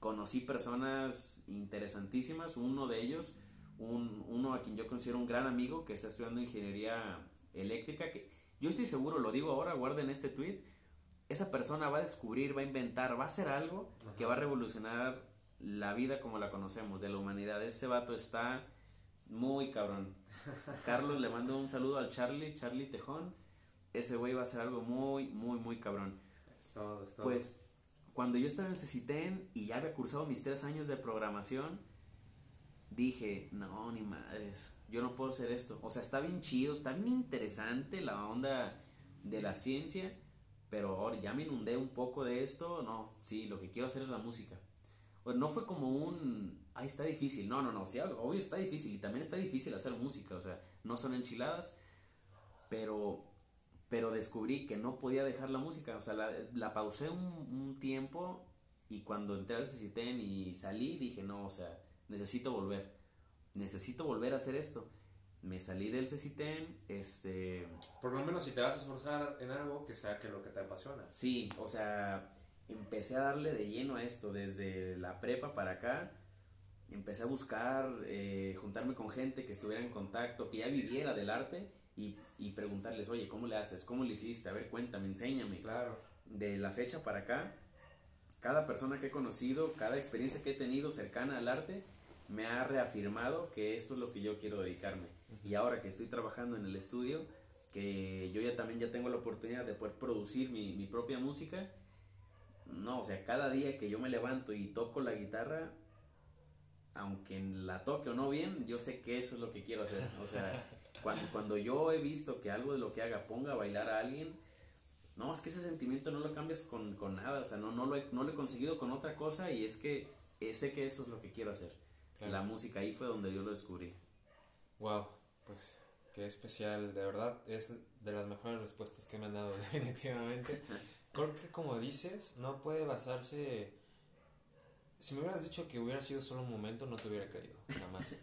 Conocí personas interesantísimas. Uno de ellos, un, uno a quien yo considero un gran amigo que está estudiando ingeniería eléctrica. Que yo estoy seguro, lo digo ahora, guarden este tweet. Esa persona va a descubrir, va a inventar, va a hacer algo -huh. que va a revolucionar la vida como la conocemos, de la humanidad. Ese vato está muy cabrón. Carlos le mando un saludo al Charlie, Charlie Tejón. Ese güey va a hacer algo muy, muy, muy cabrón. Es todo, es todo. Pues cuando yo estaba en el CCTEN y ya había cursado mis tres años de programación, dije, no, ni madres, yo no puedo hacer esto. O sea, está bien chido, está bien interesante la onda de la ciencia, pero ahora ya me inundé un poco de esto. No, sí, lo que quiero hacer es la música. O no fue como un, ay, está difícil. No, no, no, sí, obvio está difícil y también está difícil hacer música, o sea, no son enchiladas, pero, pero descubrí que no podía dejar la música, o sea, la, la pausé un, un, tiempo y cuando entré al CCTEN y salí dije, no, o sea, necesito volver, necesito volver a hacer esto. Me salí del CCTEN, este... Por lo menos si te vas a esforzar en algo que sea que lo que te apasiona. Sí, o sea, empecé a darle de lleno a esto desde la prepa para acá empecé a buscar, eh, juntarme con gente que estuviera en contacto, que ya viviera del arte y, y, preguntarles, oye, ¿cómo le haces? ¿Cómo le hiciste? A ver, cuéntame, enséñame. Claro. De la fecha para acá, cada persona que he conocido, cada experiencia que he tenido cercana al arte, me ha reafirmado que esto es lo que yo quiero dedicarme. Uh -huh. Y ahora que estoy trabajando en el estudio, que yo ya también ya tengo la oportunidad de poder producir mi, mi propia música, no, o sea, cada día que yo me levanto y toco la guitarra, aunque la toque o no bien, yo sé que eso es lo que quiero hacer. O sea, cuando, cuando yo he visto que algo de lo que haga ponga a bailar a alguien, no, es que ese sentimiento no lo cambias con, con nada, o sea, no, no, lo he, no lo he conseguido con otra cosa y es que eh, sé que eso es lo que quiero hacer. La música ahí fue donde yo lo descubrí. Wow, pues qué especial, de verdad es de las mejores respuestas que me han dado definitivamente. Creo que como dices, no puede basarse si me hubieras dicho que hubiera sido solo un momento, no te hubiera creído, jamás.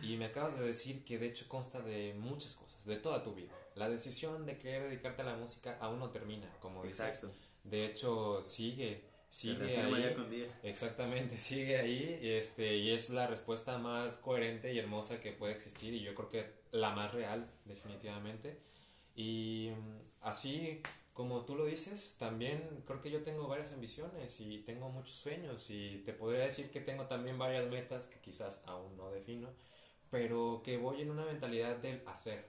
Y me acabas de decir que de hecho consta de muchas cosas, de toda tu vida. La decisión de querer dedicarte a la música aún no termina, como dices. Exacto. De hecho, sigue, sigue ahí. con día. Exactamente, sigue ahí, este, y es la respuesta más coherente y hermosa que puede existir, y yo creo que la más real, definitivamente. Y mm, así como tú lo dices, también creo que yo tengo varias ambiciones y tengo muchos sueños y te podría decir que tengo también varias metas que quizás aún no defino, pero que voy en una mentalidad del hacer,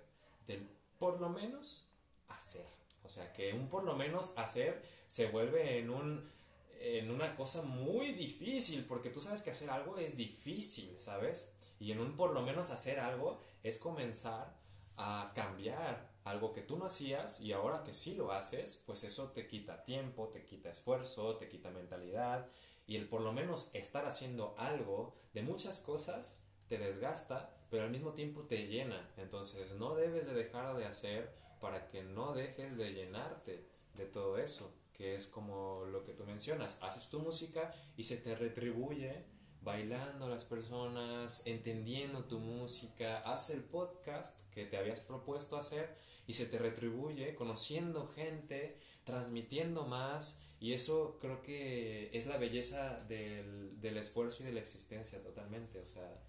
del por lo menos hacer. O sea, que un por lo menos hacer se vuelve en un en una cosa muy difícil, porque tú sabes que hacer algo es difícil, ¿sabes? Y en un por lo menos hacer algo es comenzar a cambiar algo que tú no hacías y ahora que sí lo haces, pues eso te quita tiempo, te quita esfuerzo, te quita mentalidad y el por lo menos estar haciendo algo de muchas cosas te desgasta, pero al mismo tiempo te llena. Entonces no debes de dejar de hacer para que no dejes de llenarte de todo eso, que es como lo que tú mencionas. Haces tu música y se te retribuye bailando a las personas, entendiendo tu música, haz el podcast que te habías propuesto hacer y se te retribuye conociendo gente, transmitiendo más y eso creo que es la belleza del, del esfuerzo y de la existencia totalmente, o sea,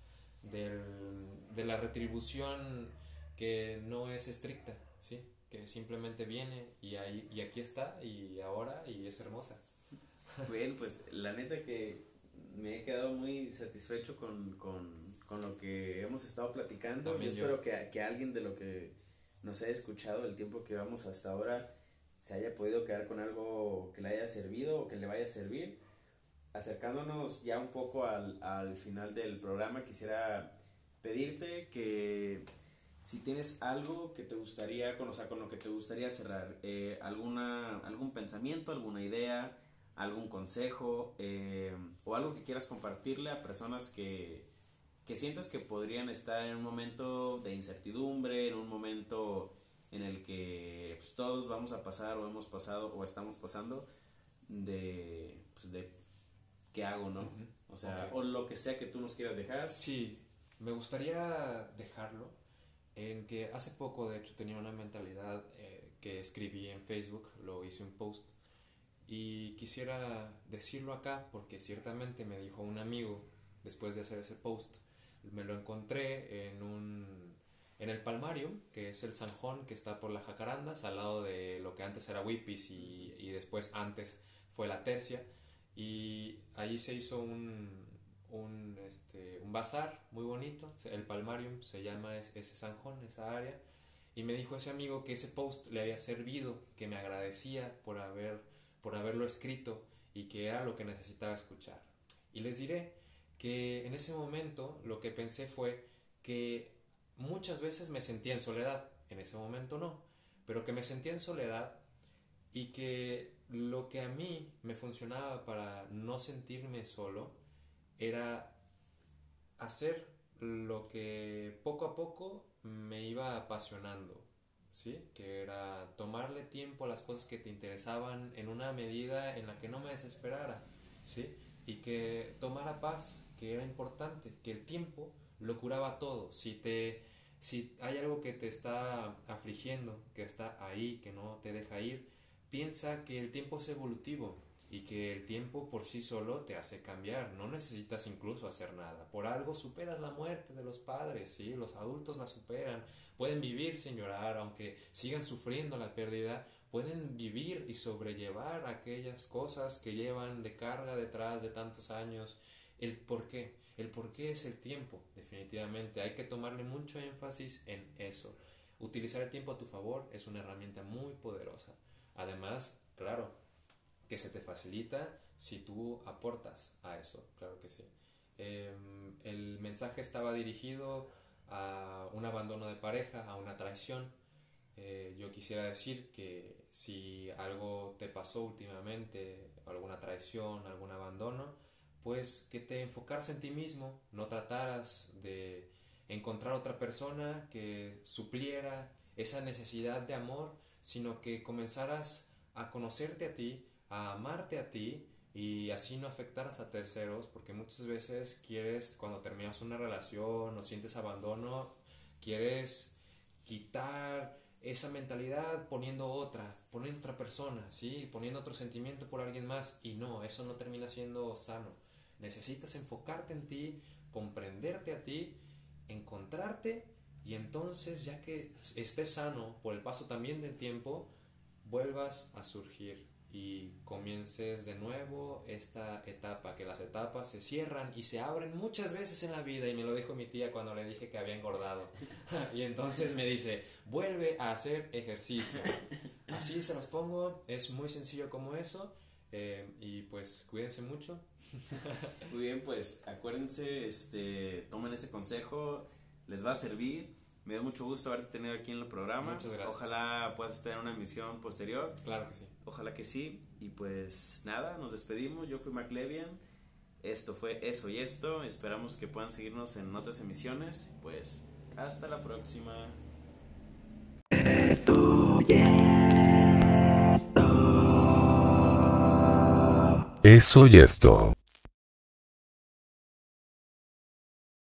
del, de la retribución que no es estricta, ¿sí? Que simplemente viene y, ahí, y aquí está y ahora y es hermosa. Bien, pues la neta que me he quedado muy satisfecho con, con, con lo que hemos estado platicando. y espero que, que alguien de lo que nos haya escuchado el tiempo que vamos hasta ahora se haya podido quedar con algo que le haya servido o que le vaya a servir. Acercándonos ya un poco al, al final del programa, quisiera pedirte que si tienes algo que te gustaría conocer, con lo que te gustaría cerrar, eh, alguna, algún pensamiento, alguna idea, algún consejo eh, o algo que quieras compartirle a personas que, que sientas que podrían estar en un momento de incertidumbre, en un momento en el que pues, todos vamos a pasar o hemos pasado o estamos pasando de, pues, de qué hago, ¿no? O sea, o lo que sea que tú nos quieras dejar. Sí, me gustaría dejarlo en que hace poco, de hecho, tenía una mentalidad eh, que escribí en Facebook, lo hice un post, y quisiera decirlo acá porque ciertamente me dijo un amigo, después de hacer ese post, me lo encontré en un en el Palmarium, que es el Sanjón que está por las Jacarandas, al lado de lo que antes era Whippis y, y después antes fue la Tercia. Y allí se hizo un, un, este, un bazar muy bonito, el Palmarium se llama ese Sanjón, esa área. Y me dijo ese amigo que ese post le había servido, que me agradecía por, haber, por haberlo escrito y que era lo que necesitaba escuchar. Y les diré que en ese momento lo que pensé fue que muchas veces me sentía en soledad, en ese momento no, pero que me sentía en soledad y que lo que a mí me funcionaba para no sentirme solo era hacer lo que poco a poco me iba apasionando, ¿sí? Que era tomarle tiempo a las cosas que te interesaban en una medida en la que no me desesperara, ¿sí? Y que tomara paz, que era importante, que el tiempo lo curaba todo. Si te si hay algo que te está afligiendo, que está ahí, que no te deja ir, piensa que el tiempo es evolutivo y que el tiempo por sí solo te hace cambiar, no necesitas incluso hacer nada. Por algo superas la muerte de los padres, ¿sí? Los adultos la superan, pueden vivir sin llorar, aunque sigan sufriendo la pérdida, pueden vivir y sobrellevar aquellas cosas que llevan de carga detrás de tantos años el por qué. El por qué es el tiempo, definitivamente. Hay que tomarle mucho énfasis en eso. Utilizar el tiempo a tu favor es una herramienta muy poderosa. Además, claro, que se te facilita si tú aportas a eso, claro que sí. Em, el mensaje estaba dirigido a un abandono de pareja, a una traición. Eh, yo quisiera decir que si algo te pasó últimamente, alguna traición, algún abandono, pues que te enfocaras en ti mismo, no trataras de encontrar otra persona que supliera esa necesidad de amor, sino que comenzaras a conocerte a ti, a amarte a ti y así no afectaras a terceros, porque muchas veces quieres, cuando terminas una relación o sientes abandono, quieres quitar esa mentalidad poniendo otra, poniendo otra persona, ¿sí? Poniendo otro sentimiento por alguien más y no, eso no termina siendo sano. Necesitas enfocarte en ti, comprenderte a ti, encontrarte y entonces ya que estés sano por el paso también del tiempo, vuelvas a surgir y comiences de nuevo esta etapa, que las etapas se cierran y se abren muchas veces en la vida y me lo dijo mi tía cuando le dije que había engordado y entonces me dice, vuelve a hacer ejercicio. Así se los pongo, es muy sencillo como eso eh, y pues cuídense mucho. Muy bien, pues acuérdense, este, tomen ese consejo, les va a servir me da mucho gusto haberte tenido aquí en el programa. Muchas gracias. Ojalá puedas estar en una emisión posterior. Claro que sí. Ojalá que sí. Y pues nada, nos despedimos. Yo fui McLevian. Esto fue Eso y Esto. Esperamos que puedan seguirnos en otras emisiones. Pues hasta la próxima. Esto y esto. Eso y esto.